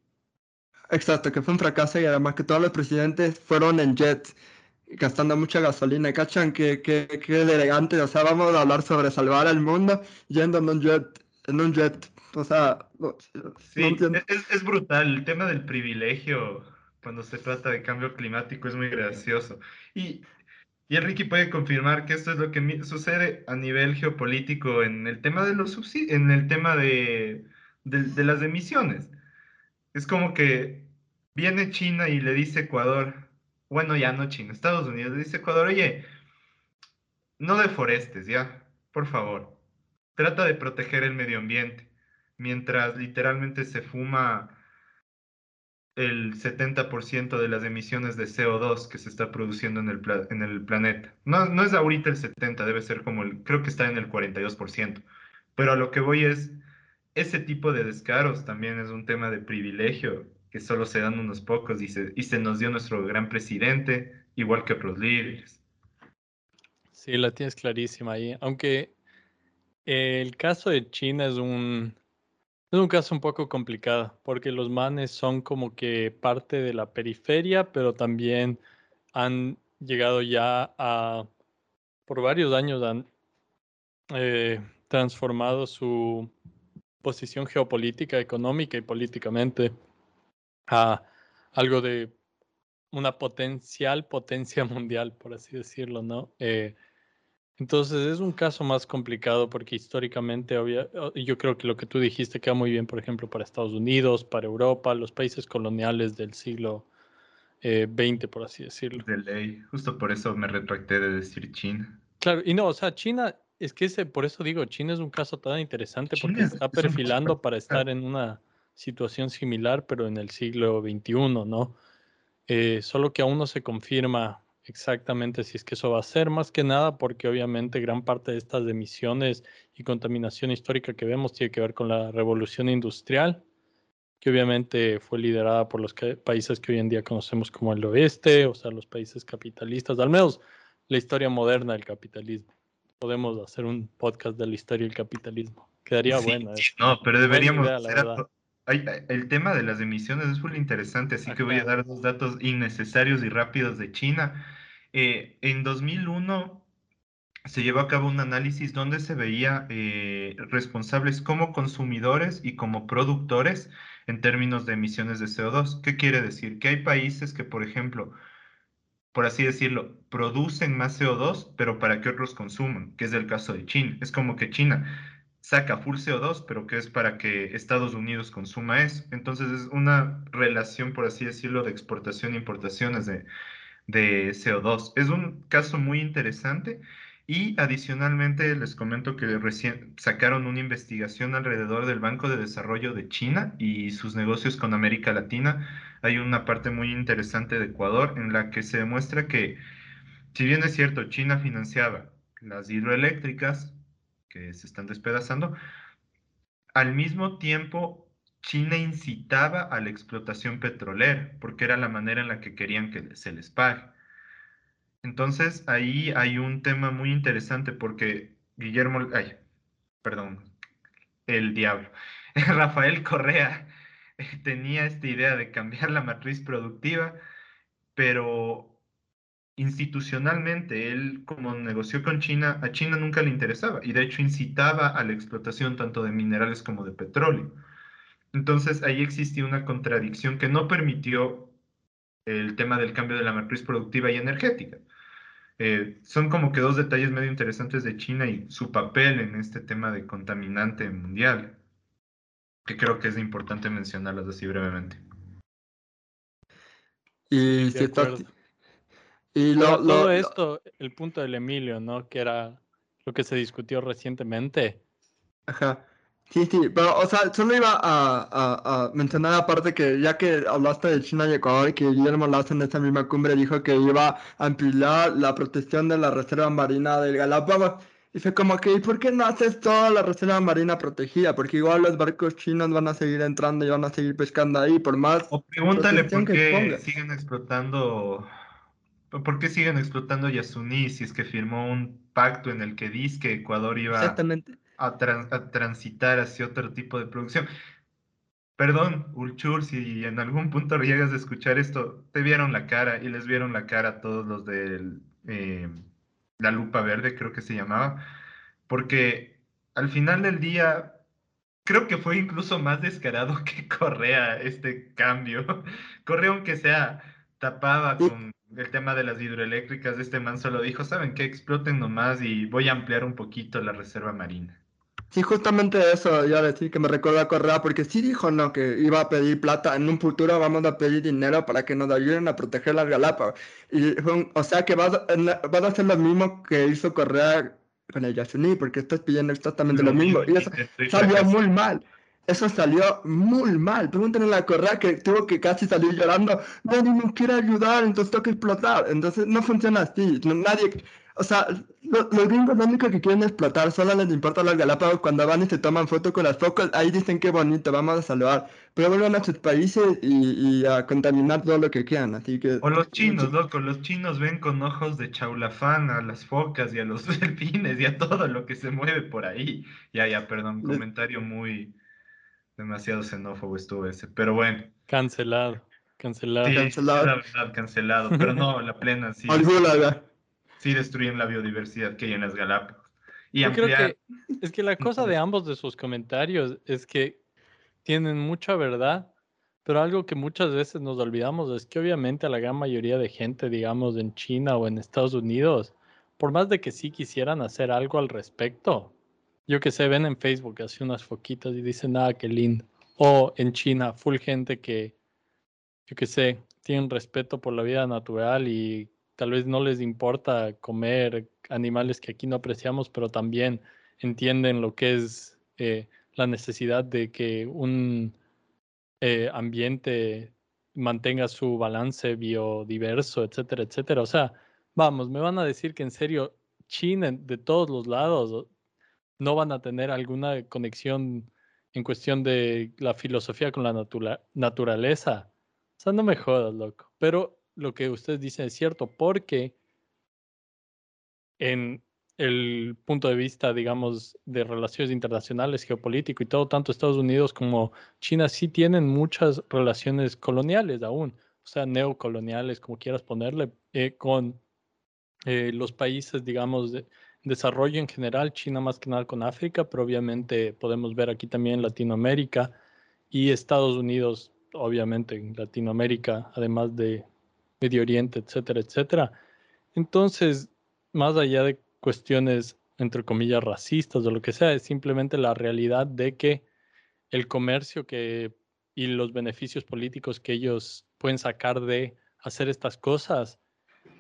Exacto, que fue un fracaso y además que todos los presidentes fueron en jet, gastando mucha gasolina. ¿Cachan? Qué, qué, qué elegante. O sea, vamos a hablar sobre salvar al mundo yendo en un jet. En un jet. O sea, sí, es, es, brutal. El tema del privilegio cuando se trata de cambio climático es muy gracioso. Y, y Enrique puede confirmar que esto es lo que sucede a nivel geopolítico en el tema de los subsidios, en el tema de, de, de las emisiones. Es como que viene China y le dice Ecuador, bueno, ya no China, Estados Unidos dice Ecuador, oye, no deforestes, ya, por favor. Trata de proteger el medio ambiente mientras literalmente se fuma el 70% de las emisiones de CO2 que se está produciendo en el, en el planeta. No, no es ahorita el 70, debe ser como el, creo que está en el 42%. Pero a lo que voy es, ese tipo de descaros también es un tema de privilegio que solo se dan unos pocos y se, y se nos dio nuestro gran presidente, igual que otros líderes. Sí, la tienes clarísima ahí. Aunque el caso de China es un, es un caso un poco complicado, porque los manes son como que parte de la periferia, pero también han llegado ya a, por varios años han eh, transformado su posición geopolítica, económica y políticamente a algo de una potencial potencia mundial, por así decirlo, ¿no? Eh, entonces es un caso más complicado porque históricamente yo creo que lo que tú dijiste queda muy bien, por ejemplo, para Estados Unidos, para Europa, los países coloniales del siglo XX, eh, por así decirlo. De ley, justo por eso me retracté de decir China. Claro, y no, o sea, China, es que ese, por eso digo, China es un caso tan interesante porque está perfilando para estar en una situación similar, pero en el siglo XXI, ¿no? Eh, solo que aún no se confirma exactamente si es que eso va a ser, más que nada porque obviamente gran parte de estas emisiones y contaminación histórica que vemos tiene que ver con la revolución industrial, que obviamente fue liderada por los países que hoy en día conocemos como el oeste, o sea, los países capitalistas, al menos la historia moderna del capitalismo. Podemos hacer un podcast de la historia del capitalismo. Quedaría bueno. no, pero deberíamos el tema de las emisiones es muy interesante, así que voy a dar dos datos innecesarios y rápidos de China. Eh, en 2001 se llevó a cabo un análisis donde se veía eh, responsables como consumidores y como productores en términos de emisiones de CO2. ¿Qué quiere decir? Que hay países que, por ejemplo, por así decirlo, producen más CO2, pero para que otros consuman, que es el caso de China. Es como que China saca full CO2, pero que es para que Estados Unidos consuma eso. Entonces es una relación, por así decirlo, de exportación e importaciones de, de CO2. Es un caso muy interesante y adicionalmente les comento que recién sacaron una investigación alrededor del Banco de Desarrollo de China y sus negocios con América Latina. Hay una parte muy interesante de Ecuador en la que se demuestra que, si bien es cierto, China financiaba las hidroeléctricas, que se están despedazando. Al mismo tiempo, China incitaba a la explotación petrolera, porque era la manera en la que querían que se les pague. Entonces, ahí hay un tema muy interesante porque Guillermo, ay, perdón, el diablo, Rafael Correa tenía esta idea de cambiar la matriz productiva, pero institucionalmente, él como negoció con China, a China nunca le interesaba y de hecho incitaba a la explotación tanto de minerales como de petróleo. Entonces ahí existía una contradicción que no permitió el tema del cambio de la matriz productiva y energética. Eh, son como que dos detalles medio interesantes de China y su papel en este tema de contaminante mundial, que creo que es importante mencionarlas así brevemente. Y si y lo, todo esto, el punto del Emilio, ¿no? Que era lo que se discutió recientemente. Ajá. Sí, sí, pero, o sea, solo iba a, mencionar aparte que ya que hablaste de China y Ecuador, que Guillermo Lazo en esa misma cumbre dijo que iba a ampliar la protección de la reserva marina del Galápagos. Y fue como que, ¿y por qué no haces toda la reserva marina protegida? Porque igual los barcos chinos van a seguir entrando y van a seguir pescando ahí, por más... O pregúntale por qué siguen explotando ¿Por qué siguen explotando Yasuní si es que firmó un pacto en el que dice que Ecuador iba a, transitar hacia otro tipo de producción? Perdón, Ulchur, si en algún punto llegas a escuchar esto, te vieron la cara y les vieron la cara a todos los de eh, la lupa verde, creo que se llamaba, porque al final del día creo que fue incluso más descarado que Correa este cambio. Correa, aunque sea tapaba con el tema de las hidroeléctricas, este man solo dijo, ¿saben qué? Exploten nomás y voy a ampliar un poquito la reserva marina. Sí, justamente eso iba a decir que me recuerda a Correa, porque sí dijo, ¿no? Que iba a pedir plata. En un futuro vamos a pedir dinero para que nos ayuden a proteger las Galápagos. Y, o sea que vas, a hacer lo mismo que hizo Correa con el Yasuní, porque estás pidiendo exactamente lo, mismo. Y eso salió muy mal. Eso salió muy mal. Pregúntenle a la Correa que tuvo que casi salir llorando. Nadie nos quiere ayudar, entonces tengo que explotar. Entonces no funciona así. nadie, o sea, los gringos lo único que quieren explotar, solo les importa los Galápagos cuando van y se toman fotos con las focos. Ahí dicen qué bonito, vamos a salvar. Pero vuelven a sus países y, a contaminar todo lo que quieran. Así que. O los chinos, loco. Los chinos ven con ojos de chaulafán a las focas y a los delfines y a todo lo que se mueve por ahí. Ya, ya, perdón, comentario muy demasiado xenófobo estuvo ese, pero bueno. Cancelado, cancelado. Sí, cancelado. La verdad, cancelado, pero no, la plena sí. sí destruyen la biodiversidad que hay en las Galápagos. Y Yo creo que es que la cosa de ambos de sus comentarios es que tienen mucha verdad, pero algo que muchas veces nos olvidamos es que obviamente a la gran mayoría de gente, digamos, en China o en Estados Unidos, por más de que sí quisieran hacer algo al respecto, yo que sé, ven en Facebook así unas foquitas y dicen, nada, ah, qué lindo. O en China, full gente que, yo que sé, tienen respeto por la vida natural y tal vez no les importa comer animales que aquí no apreciamos, pero también entienden lo que es eh, la necesidad de que un eh, ambiente mantenga su balance biodiverso, etcétera, etcétera. O sea, vamos, me van a decir que en serio, China de todos los lados no van a tener alguna conexión en cuestión de la filosofía con la naturaleza. O sea, no me jodas, loco. Pero lo que ustedes dicen es cierto, porque en el punto de vista, digamos, de relaciones internacionales, geopolítico y todo, tanto Estados Unidos como China sí tienen muchas relaciones coloniales aún, o sea, neocoloniales, como quieras ponerle, eh, con eh, los países, digamos, de, desarrollo en general, China más que nada con África, pero obviamente podemos ver aquí también Latinoamérica y Estados Unidos, obviamente en Latinoamérica, además de Medio Oriente, etcétera, etcétera. Entonces, más allá de cuestiones, entre comillas, racistas o lo que sea, es simplemente la realidad de que el comercio que, y los beneficios políticos que ellos pueden sacar de hacer estas cosas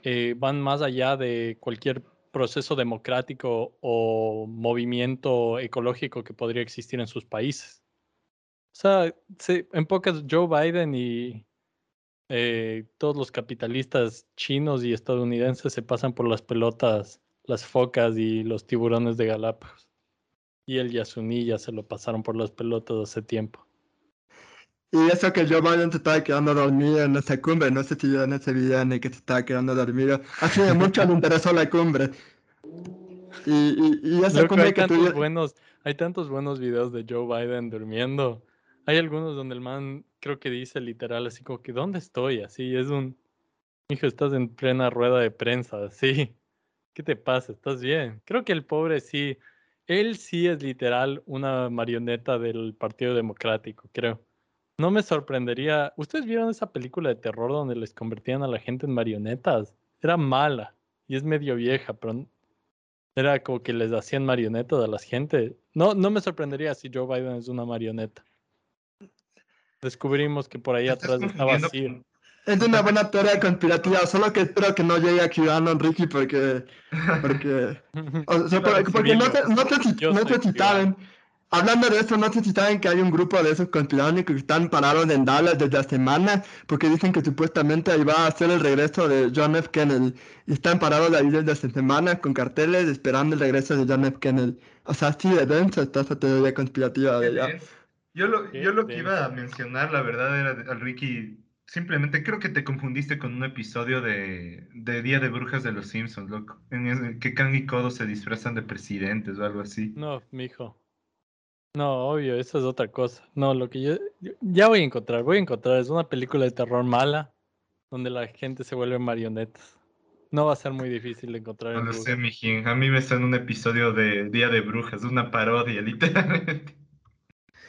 eh, van más allá de cualquier proceso democrático o movimiento ecológico que podría existir en sus países. O sea, en pocas, Joe Biden y eh, todos los capitalistas chinos y estadounidenses se pasan por las pelotas, las focas y los tiburones de Galápagos. Y el Yasuní ya se lo pasaron por las pelotas hace tiempo. Y eso que Joe Biden se estaba quedando dormido en esa cumbre, no sé si en ese video en el que se estaba quedando dormido. Así de mucho le interesó la cumbre. Y, y, y esa cumbre hay que tantos buenos, Hay tantos buenos videos de Joe Biden durmiendo. Hay algunos donde el man creo que dice literal así como que ¿dónde estoy? Así es un Hijo, estás en plena rueda de prensa, sí. ¿Qué te pasa? ¿Estás bien? Creo que el pobre sí, él sí es literal una marioneta del Partido Democrático, creo. No me sorprendería. ¿Ustedes vieron esa película de terror donde les convertían a la gente en marionetas? Era mala y es medio vieja, pero era como que les hacían marionetas a la gente. No, no me sorprendería si Joe Biden es una marioneta. Descubrimos que por ahí atrás estaba así. Es una buena teoría conspirativa, solo que espero que no llegue a QAnon, Ricky, porque. Porque, o sea, porque, no, te, no, te, no te. Hablando de eso, no sé si saben que hay un grupo de esos conspiranoicos que están parados en Dallas desde la semana porque dicen que supuestamente ahí va a ser el regreso de John F. Kennedy. Y están parados ahí desde hace semana con carteles esperando el regreso de John F. Kennedy. O sea, sí, de denso está esa teoría conspirativa de allá. Yo lo, yo lo que iba a mencionar, la verdad, era al Ricky Simplemente creo que te confundiste con un episodio de, de Día de Brujas de los Simpsons, loco. En el que Kang y Kodo se disfrazan de presidentes o algo así. No, mijo. No, obvio, eso es otra cosa. No, lo que yo, ya voy a encontrar, voy a encontrar, es una película de terror mala donde la gente se vuelve marionetas. No va a ser muy difícil de encontrar. No lo sé, mijín. A mí me está en un episodio de Día de Brujas, una parodia, literalmente.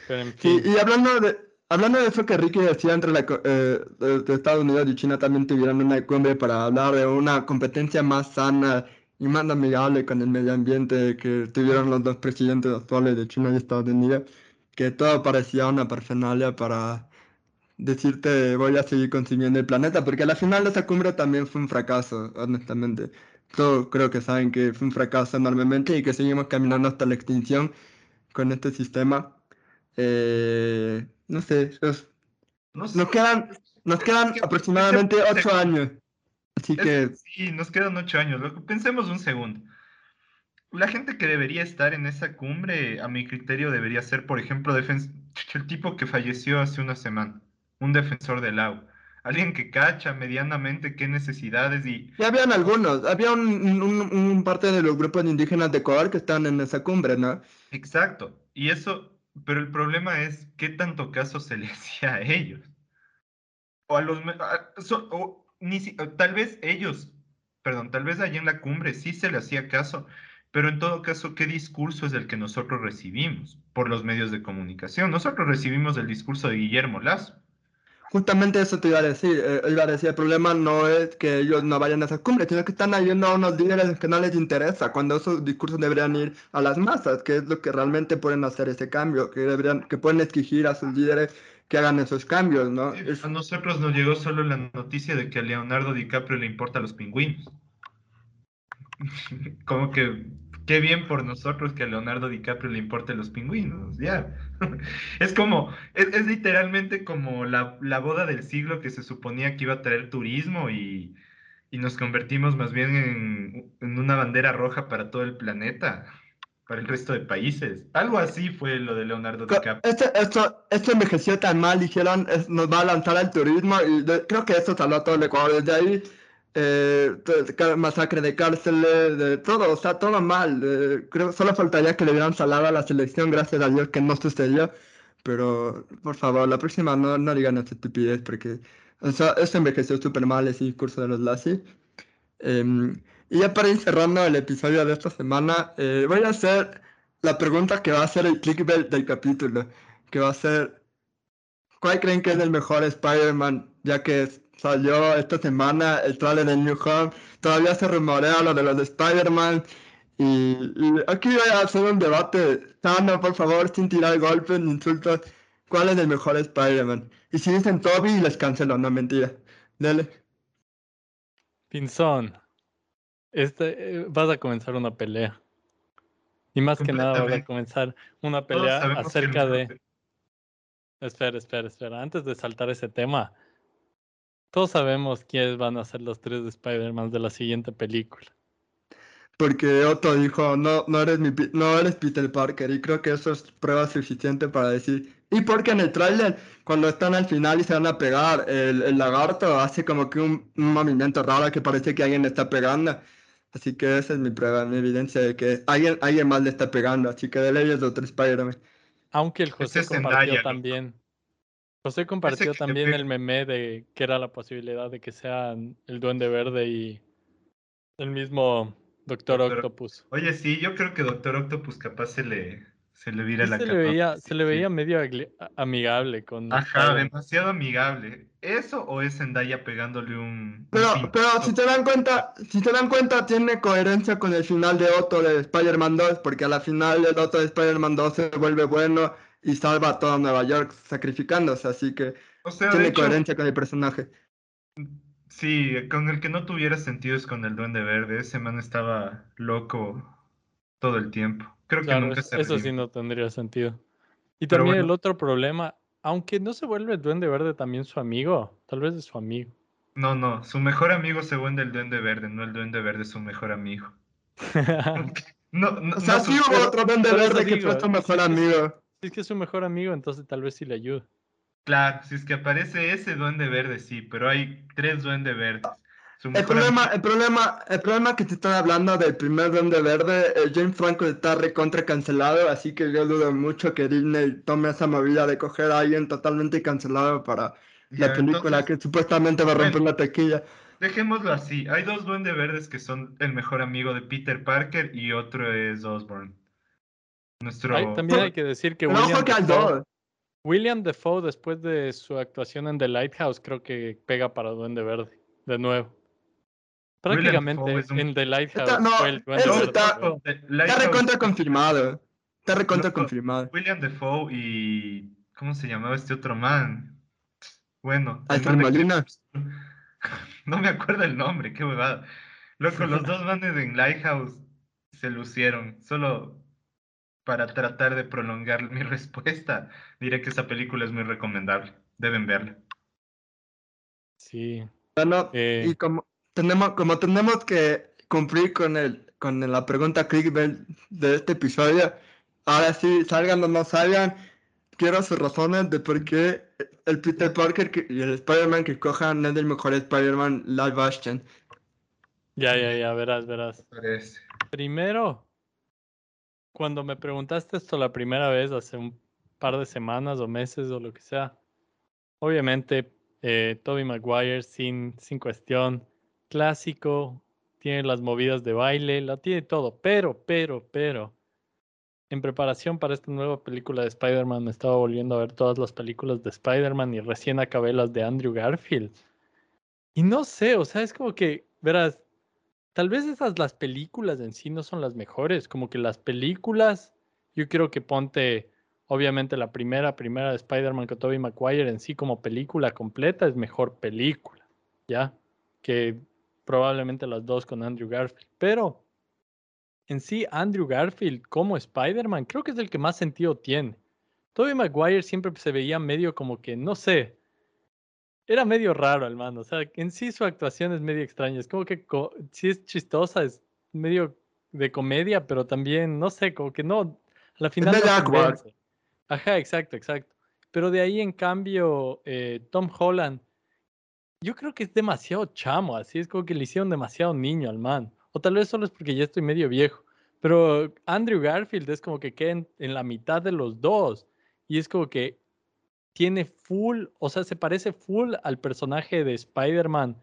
Pero en fin. y hablando de, Hablando de eso que Ricky decía entre la, eh, de, Estados Unidos y China también tuvieron una cumbre para hablar de una competencia más sana y más amigable con el medio ambiente que tuvieron los dos presidentes actuales de China y Estados Unidos, que todo parecía una parfernalia para decirte voy a seguir consumiendo el planeta, porque al final de esa cumbre también fue un fracaso, honestamente. Todos creo que saben que fue un fracaso enormemente y que seguimos caminando hasta la extinción con este sistema. Eh, no sé, nos, quedan, nos quedan aproximadamente ocho años. Así que... Sí, nos quedan ocho años. Pensemos un segundo. La gente que debería estar en esa cumbre, a mi criterio, debería ser, por ejemplo, el tipo que falleció hace una semana, un defensor del agua. Alguien que cacha medianamente qué necesidades y... Ya habían algunos, había un, un parte de los grupos indígenas de Ecuador que están en esa cumbre, ¿no? Exacto. Y eso, pero el problema es qué tanto caso se le hacía a ellos. O a los... tal vez ellos, perdón, tal vez allá en la cumbre sí se le hacía caso, pero en todo caso, ¿qué discurso es el que nosotros recibimos por los medios de comunicación? Nosotros recibimos el discurso de Guillermo Lazo. Justamente eso te iba a decir. Eh, iba a decir, el problema no es que ellos no vayan a esa cumbre, sino que están yendo a unos líderes que no les interesa, cuando esos discursos deberían ir a las masas, que es lo que realmente pueden hacer ese cambio, que deberían, que pueden exigir a sus líderes que hagan esos cambios, ¿no? A nosotros nos llegó solo la noticia de que a Leonardo DiCaprio le importa los pingüinos. Como que qué bien por nosotros que a Leonardo DiCaprio le importen los pingüinos, ya. es como, es, literalmente como la, boda del siglo que se suponía que iba a traer turismo y, nos convertimos más bien en, una bandera roja para todo el planeta, para el resto de países. Algo así fue lo de Leonardo DiCaprio. Esto, esto, esto envejeció tan mal, dijeron, nos va a lanzar al turismo y creo que esto salió a todo el Ecuador. Desde ahí eh, masacre de cárceles, de todo, o sea, todo mal. Eh, creo solo faltaría que le dieran salada a la selección, gracias a Dios que no sucedió. Pero, por favor, la próxima no, no digan esta estupidez, porque o sea, eso envejeció súper mal ese discurso de los Lassi. Em, y ya para ir cerrando el episodio de esta semana, eh, voy a hacer la pregunta que va a ser el clickbait del capítulo, que va a ser, ¿cuál creen que es el mejor Spider-Man? Ya que salió esta semana el trailer de New Home. Todavía se rumorea lo de los de Spider-Man. Y, aquí voy a hacer un debate sano, por favor, sin tirar golpes ni insultos. ¿Cuál es el mejor Spider-Man? Y si dicen Toby, les cancelo, no mentira. Dale. Pinzón, este, eh, vas a comenzar una pelea. Y más que nada vas a comenzar una pelea acerca de... Espera, espera, espera. Antes de saltar ese tema, todos sabemos quiénes van a ser los tres de Spider-Man de la siguiente película. Porque Otto dijo, no, no, eres mi, no eres Peter Parker, y creo que eso es prueba suficiente para decir. Y porque en el tráiler, cuando están al final y se van a pegar, el, lagarto hace como que un, movimiento raro que parece que alguien le está pegando. Así que esa es mi prueba, mi evidencia de que alguien, alguien más le está pegando. Así que de ley es otro Spider-Man. Aunque el José compartió también José compartió también el meme de que era la posibilidad de que sean el Duende Verde y el mismo Doctor, Octopus. Oye, sí, yo creo que Doctor Octopus capaz se le, se le vira la se Le veía, se le veía medio amigable con. Ajá, demasiado amigable. ¿Eso o es Zendaya pegándole un. Pero, pero si te dan cuenta, si te dan cuenta, tiene coherencia con el final de Otto de Spider-Man 2, porque a la final el Otto de Spider-Man 2 se vuelve bueno y salva a toda Nueva York sacrificándose, así que tiene coherencia con el personaje. Sí, con el que no tuviera sentido es con el Duende Verde. Ese man estaba loco todo el tiempo. Creo que nunca se Eso sí no tendría sentido. Y también el otro problema, aunque no se vuelve el Duende Verde también su amigo, tal vez es su amigo. No, no, su mejor amigo se vuelve el Duende Verde, no el Duende Verde es su mejor amigo. no, no, o sea, sí hubo otro Duende Verde que fue su mejor amigo. Si es que es su mejor amigo, entonces tal vez sí le ayuda. Claro, si es que aparece ese Duende Verde, sí, pero hay tres Duende Verdes. El problema, el, problema, el problema que te están hablando del primer Duende Verde, el James Franco está recontra cancelado, así que yo dudo mucho que Disney tome esa movida de coger a alguien totalmente cancelado para la película que supuestamente va a romper la tequilla. Dejémoslo así, hay dos Duende Verdes que son el mejor amigo de Peter Parker y otro es Osborn. Nuestro... también hay que decir que William, Defoe, William Defoe, después de su actuación en The Lighthouse, creo que pega para Duende Verde, de nuevo. Prácticamente en The Lighthouse está, no, fue el Está, está recontra confirmado. Está recontra confirmado. William Defoe y. ¿Cómo se llamaba este otro man? Bueno. Molina. No me acuerdo el nombre, qué huevada. Loco, los dos manes en Lighthouse se lucieron. Solo para tratar de prolongar mi respuesta, diré que esa película es muy recomendable. Deben verla. Sí. Bueno, eh, y como, tenemos, como tenemos que cumplir con, el, con la pregunta clickbait de este episodio, ahora sí, salgan o no salgan, quiero sus razones de por qué el Peter Parker y el Spider-Man que cojan es el mejor Spider-Man live action. Ya, ya, ya, verás, verás. Primero, cuando me preguntaste esto la primera vez, hace un par de semanas o meses o lo que sea, obviamente eh, Toby Maguire sin, sin cuestión clásico, tiene las movidas de baile, la tiene todo, pero, pero, pero, en preparación para esta nueva película de Spider-Man me estaba volviendo a ver todas las películas de Spider-Man y recién acabé las de Andrew Garfield. Y no sé, o sea, es como que, verás, tal vez esas las películas en sí no son las mejores, como que las películas, yo creo que ponte, obviamente la primera, primera de Spider-Man con Tobey Maguire en sí como película completa es mejor película, ¿ya? Que probablemente las dos con Andrew Garfield. Pero en sí, Andrew Garfield como Spider-Man creo que es el que más sentido tiene. Tobey Maguire siempre se veía medio como que, no sé, era medio raro, hermano. O sea, en sí su actuación es medio extraña. Es como que sí es chistosa, es medio de comedia, pero también, no sé, como que no, a la final no Ajá, exacto, exacto. Pero de ahí, en cambio, eh, Tom Holland yo creo que es demasiado chamo, así es como que le hicieron demasiado niño al man. O tal vez solo es porque ya estoy medio viejo. Pero Andrew Garfield es como que queda en, la mitad de los dos. Y es como que tiene full, o sea, se parece full al personaje de Spider-Man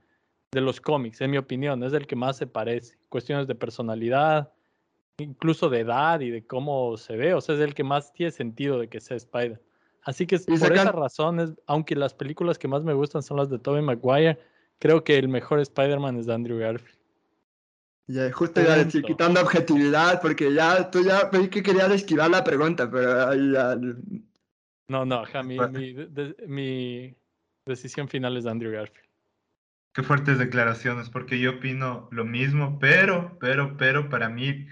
de los cómics, en mi opinión. Es el que más se parece. Cuestiones de personalidad, incluso de edad y de cómo se ve. O sea, es el que más tiene sentido de que sea Spider. Así que por esa razón, aunque las películas que más me gustan son las de Tobey Maguire, creo que el mejor Spider-Man es de Andrew Garfield. Ya, justo ya decir, quitando objetividad, porque ya tú ya pedí que querías esquivar la pregunta, pero ya... No, no, mi, mi decisión final es de Andrew Garfield. Qué fuertes declaraciones, porque yo opino lo mismo, pero, pero, pero para mí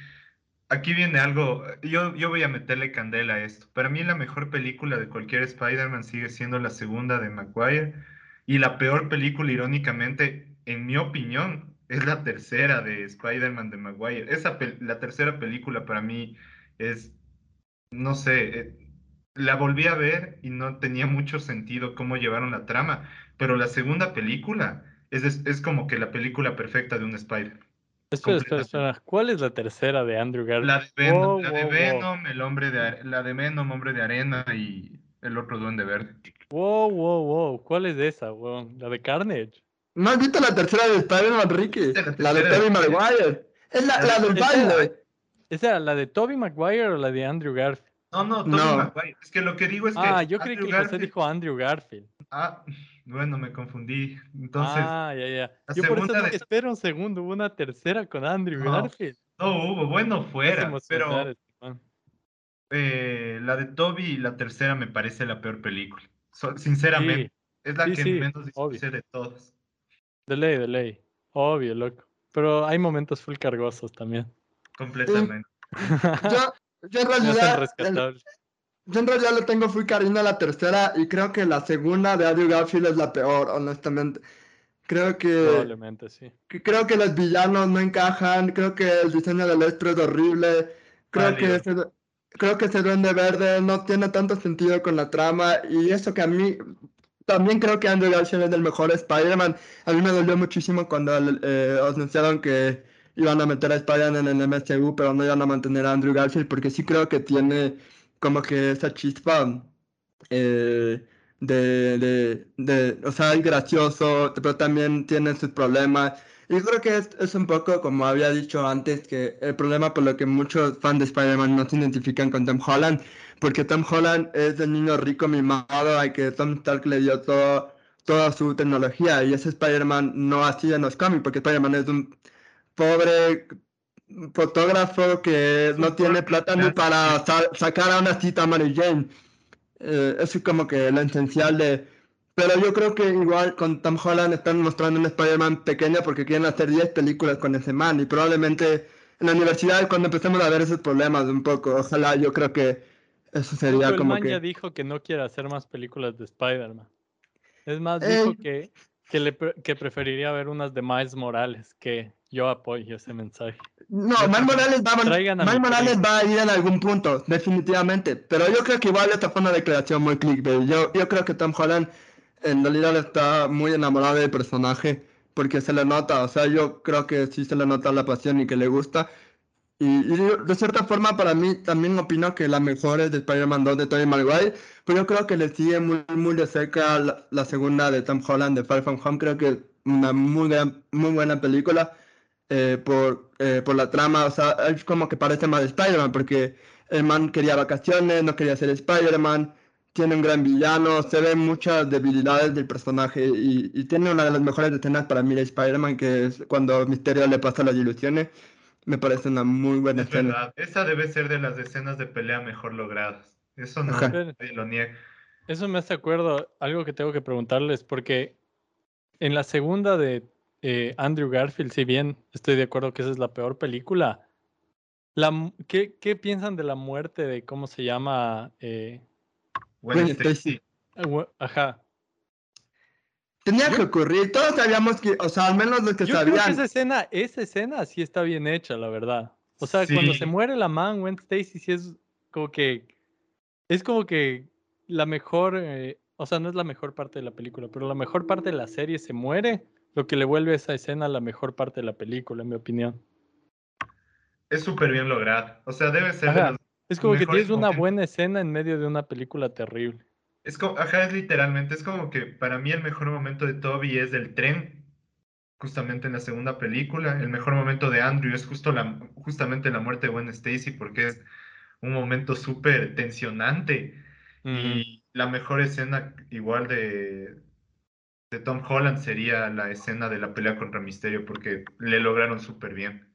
aquí viene algo, yo, yo voy a meterle candela a esto. Para mí la mejor película de cualquier Spider-Man sigue siendo la segunda de Maguire y la peor película, irónicamente, en mi opinión, es la tercera de Spider-Man de Maguire. Esa la tercera película para mí es, no sé, eh, la volví a ver y no tenía mucho sentido cómo llevaron la trama, pero la segunda película es, es como que la película perfecta de un Spider. Espera, espera, espera. ¿Cuál es la tercera de Andrew Garfield? La de Venom, la de Venom el hombre de la de Venom, hombre de arena y el otro duende verde. Wow, wow, wow. ¿Cuál es esa, weón? La de Carnage. ¿No has visto la tercera de Spider-Man, Ricky? La de Tobey Maguire. Es la, la del baile. ¿Esa la de Tobey Maguire o la de Andrew Garfield? No, no, Tobey Maguire. Es que lo que digo es que. Ah, yo creí que José dijo Andrew Garfield. Ah, bueno, me confundí. Entonces. Ah, ya, ya. Yo por eso dije, espera un segundo, hubo una tercera con Andrew Garfield. No hubo, bueno, fuera. Pero. Este eh, la de Toby, la tercera, me parece la peor película. sinceramente, es la que menos disfruté de todas. De ley, de ley. Obvio, loco. Pero hay momentos full cargosos también. Completamente. yo, yo, en realidad. yo en realidad le tengo full cariño a la tercera y creo que la segunda de Andrew Garfield es la peor, honestamente. Creo que. Probablemente, sí. creo que los villanos no encajan. Creo que el diseño del estro es horrible. Creo que creo que ese duende verde no tiene tanto sentido con la trama y eso que a mí también creo que Andrew Garfield es el mejor Spider-Man. A mí me dolió muchísimo cuando eh, anunciaron que iban a meter a Spider-Man en el MCU, pero no iban a mantener a Andrew Garfield porque sí creo que tiene como que esa chispa eh, de, de, de, o sea, es gracioso, pero también tiene sus problemas. Yo creo que es, es, un poco, como había dicho antes, que el problema por lo que muchos fans de Spider-Man no se identifican con Tom Holland, porque Tom Holland es el niño rico mimado al que Tom Stark le dio todo, toda su tecnología, y ese Spider-Man no hacía en los cómics, porque Spider-Man es un pobre fotógrafo que no tiene plata ni para sacar a una cita a Mary Jane. Eh, eso es como que lo esencial de pero yo creo que igual con Tom Holland están mostrando un Spider-Man pequeño porque quieren hacer 10 películas con ese man y probablemente en la universidad cuando empecemos a ver esos problemas un poco, ojalá yo creo que eso sería el como man que... ya dijo que no quiere hacer más películas de Spider-Man. Es más, dijo eh. que, que, le, que preferiría ver unas de Miles Morales, que yo apoyo ese mensaje. No, Miles Morales, va, Miles Morales va a ir en algún punto, definitivamente. Pero yo creo que igual esta fue una declaración muy clickbait. Yo, yo creo que Tom Holland en realidad está muy enamorado del personaje porque se le nota, o sea, yo creo que sí se le nota la pasión y que le gusta. Y, de cierta forma para mí también opino que la mejor es de Spider-Man 2 de Tobey Maguire, pero yo creo que le sigue muy, muy de cerca la, segunda de Tom Holland de Far From Home, creo que es una muy, gran, muy buena película eh, por, eh, por la trama, o sea, es como que parece más de Spider-Man porque el man quería vacaciones, no quería ser Spider-Man, tiene un gran villano, se ven muchas debilidades del personaje y, tiene una de las mejores escenas para mí de Spider-Man, que es cuando Misterio le pasa las ilusiones. Me parece una muy buena es escena. Verdad. Esa debe ser de las escenas de pelea mejor logradas. Eso no lo niega. Eso me hace acuerdo, algo que tengo que preguntarles, porque en la segunda de eh, Andrew Garfield, si bien estoy de acuerdo que esa es la peor película, la, ¿qué, ¿qué, piensan de la muerte de cómo se llama? Eh, Ah, ajá. Tenía que ocurrir, todos sabíamos que, o sea, al menos los que sabían. Creo que esa escena, esa escena sí está bien hecha, la verdad. O sea, cuando se muere la man, Gwen Stacy sí es como que, es como que la mejor, eh, o sea, no es la mejor parte de la película, pero la mejor parte de la serie se muere, lo que le vuelve a esa escena la mejor parte de la película, en mi opinión. Es súper bien logrado. O sea, debe ser es como que tienes una buena escena en medio de una película terrible. Es como, ajá, es literalmente, es como que para mí el mejor momento de Toby es del tren, justamente en la segunda película. El mejor momento de Andrew es justo la, justamente la muerte de Gwen Stacy, porque es un momento súper tensionante. Y la mejor escena, igual de, de Tom Holland, sería la escena de la pelea contra Misterio, porque le lograron súper bien.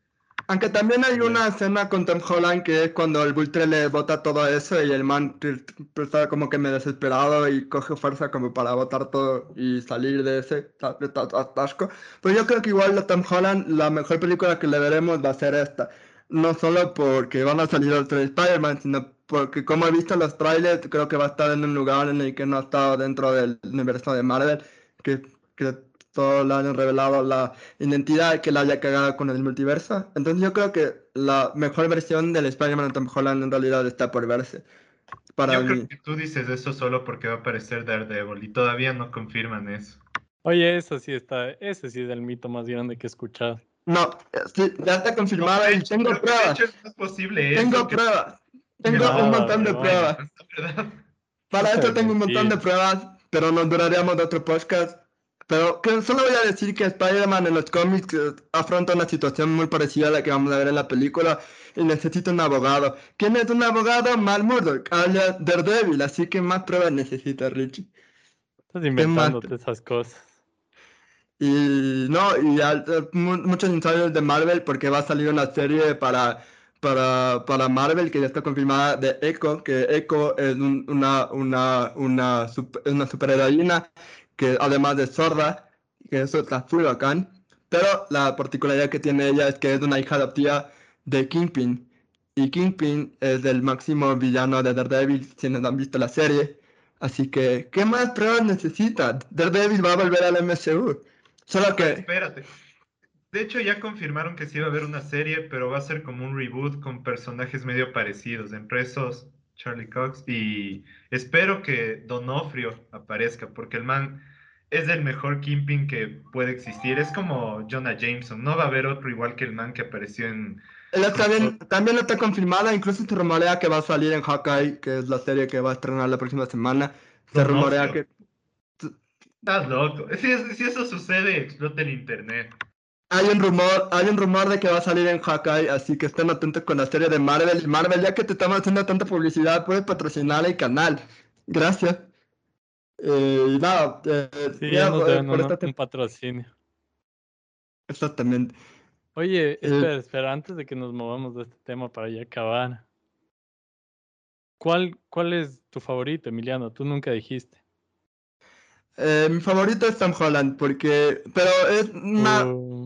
Aunque también hay una escena con Tom Holland que es cuando el Buitre le bota todo eso y el man está como que me desesperado y coge fuerza como para botar todo y salir de ese atasco. Pero yo creo que igual de Tom Holland la mejor película que le veremos va a ser esta. No solo porque van a salir otros Spider-Man, sino porque como he visto los trailers, creo que va a estar en un lugar en el que no ha estado dentro del universo de Marvel, que, que todos le han revelado la identidad que la haya cagado con el multiverso. Entonces yo creo que la mejor versión del Spider-Man de Tom Holland en realidad está por verse. Para yo creo que tú dices eso solo porque va a aparecer Daredevil y todavía no confirman eso. Oye, eso sí está, ese sí es el mito más grande que he escuchado. No, ya está confirmado y tengo pruebas. es posible tengo pruebas. Tengo un montón de pruebas. Para esto tengo un montón de pruebas, pero nos duraríamos de otro podcast. Pero que solo voy a decir que Spider-Man en los cómics eh, afronta una situación muy parecida a la que vamos a ver en la película y necesita un abogado. ¿Quién es un abogado? Mal Murdock, alias Daredevil, así que más pruebas necesita Richie. Estás inventándote esas cosas. Y no, y eh, muchos insiders de Marvel porque va a salir una serie para, para, para Marvel que ya está confirmada de Echo, que Echo es una, una, una, una superheroína que además de sorda, que eso está full bacán, pero la particularidad que tiene ella es que es una hija adoptiva de Kingpin. Y Kingpin es el máximo villano de Daredevil, si no han visto la serie. Así que, ¿qué más pruebas necesita? Daredevil va a volver al MCU. Solo que... Espérate. De hecho, ya confirmaron que sí va a haber una serie, pero va a ser como un reboot con personajes medio parecidos, entre esos Charlie Cox. Y espero que Donofrio aparezca, porque el man es el mejor Kingpin que puede existir. Es como Jonah Jameson. No va a haber otro igual que el man que apareció en también, también está confirmada, incluso se rumorea que va a salir en Hawkeye, que es la serie que va a estrenar la próxima semana. Se rumorea que. Estás loco. Si, si, eso sucede, explota el internet. Hay un rumor, hay un rumor de que va a salir en Hawkeye, así que estén atentos con la serie de Marvel. Marvel, ya que te estamos haciendo tanta publicidad, puedes patrocinar el canal. Gracias. Eh, y nada, eh, sí, ya, nos deben un patrocinio. Exactamente. Oye, eh, espera, espera, antes de que nos movamos de este tema para ya acabar. ¿Cuál, ¿Cuál es tu favorito, Emiliano? Tú nunca dijiste. Eh, mi favorito es Tom Holland, porque. Pero es. Uh,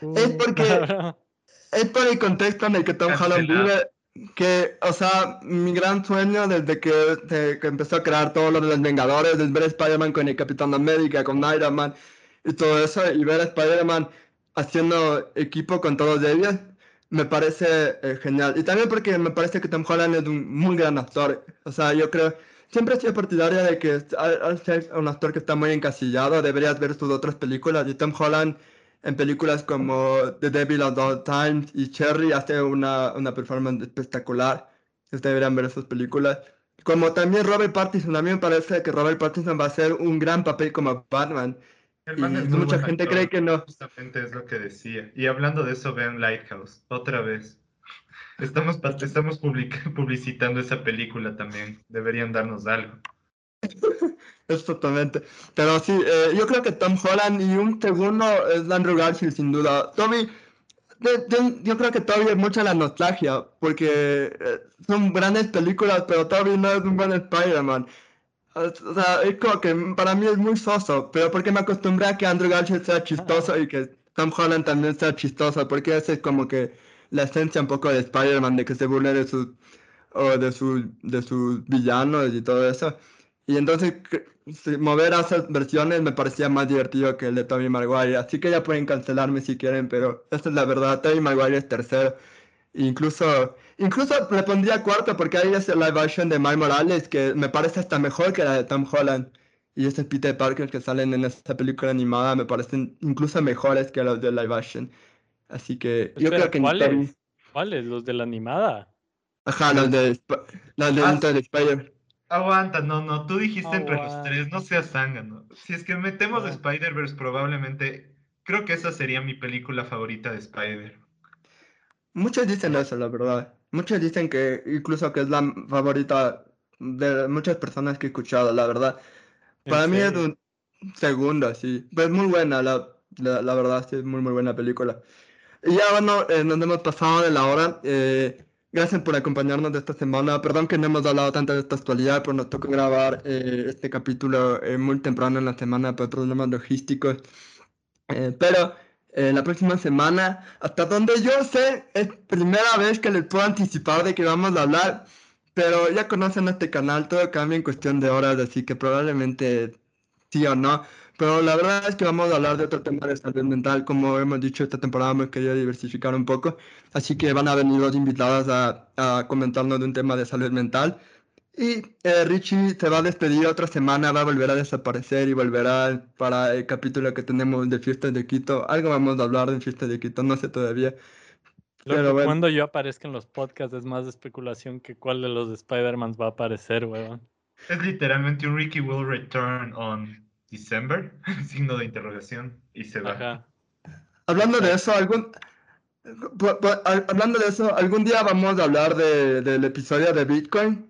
es porque. es por el contexto en el que Tom Holland vive. Que, o sea, mi gran sueño desde que, que empezó a crear todo lo de los Vengadores, es ver Spider-Man con el Capitán América, con Iron Man y todo eso, y ver a Spider-Man haciendo equipo con todos ellos, me parece eh, genial. Y también porque me parece que Tom Holland es un muy gran actor. O sea, yo creo, siempre he sido partidaria de que al ser un actor que está muy encasillado, deberías ver sus otras películas. Y Tom Holland en películas como The Devil of All Times y Cherry hace una, una performance espectacular. Ustedes deberían ver esas películas. Como también Robert Pattinson, a mí me parece que Robert Pattinson va a hacer un gran papel como Batman mucha gente cree que no. Justamente es lo que decía. Y hablando de eso, vean Lighthouse, otra vez. Estamos, estamos publicitando esa película también. Deberían darnos algo. es. Pero sí, eh, yo creo que Tom Holland y un segundo es Andrew Garfield, sin duda. Tommy, yo, creo que Toby es mucha la nostalgia, porque eh, son grandes películas, pero Toby no es un buen Spider-Man. O sea, es como que para mí es muy soso, pero porque me acostumbré a que Andrew Garfield sea chistoso y que Tom Holland también sea chistoso, porque ese es como que la esencia un poco de Spider-Man, de que se burle de sus o de su, de sus villanos y todo eso. Y entonces mover a esas versiones me parecía más divertido que el de Tobey Maguire. Así que ya pueden cancelarme si quieren, pero esa es la verdad. Tobey Maguire es tercero. Incluso, incluso le pondría cuarto porque hay esa live action de Miles Morales que me parece hasta mejor que la de Tom Holland. Y ese Peter Parker que salen en esta película animada me parecen incluso mejores que los de live action. Así que yo creo que... ¿Cuáles? ¿Cuáles? ¿Los de la animada? Ajá, los de, los de, ah, Spider. Aguanta, no, no, tú dijiste entre los tres, no seas zángano. Si es que metemos Spider-Verse, probablemente, creo que esa sería mi película favorita de Spider. Muchos dicen eso, la verdad. Muchos dicen que incluso que es la favorita de muchas personas que he escuchado, la verdad. Para mí es un segundo, sí. Pues muy buena, la, la, verdad, sí, es muy, muy buena película. Y ya, bueno, eh, nos hemos pasado de la hora. Eh, gracias por acompañarnos de esta semana. Perdón que no hemos hablado tanto de esta actualidad, pero nos tocó grabar eh, este capítulo muy temprano en la semana por problemas logísticos. pero eh, la próxima semana. Hasta donde yo sé, es primera vez que les puedo anticipar de que vamos a hablar, pero ya conocen este canal, todo cambia en cuestión de horas, así que probablemente sí o no. Pero la verdad es que vamos a hablar de otro tema de salud mental, como hemos dicho esta temporada hemos querido diversificar un poco, así que van a venir los invitados a, a comentarnos de un tema de salud mental. Y eh, Richie se va a despedir otra semana, va a volver a desaparecer y volverá para el capítulo que tenemos de Fiestas de Quito. Algo vamos a hablar de Fiestas de Quito, no sé todavía. Pero Cuando yo aparezca en los podcasts es más especulación que cuál de los Spider-Man va a aparecer, weón. Es literalmente un Ricky will return on December, signo de interrogación, y se va. Ajá. Hablando de eso, algún, hablando de eso, algún día vamos a hablar de- del episodio de Bitcoin.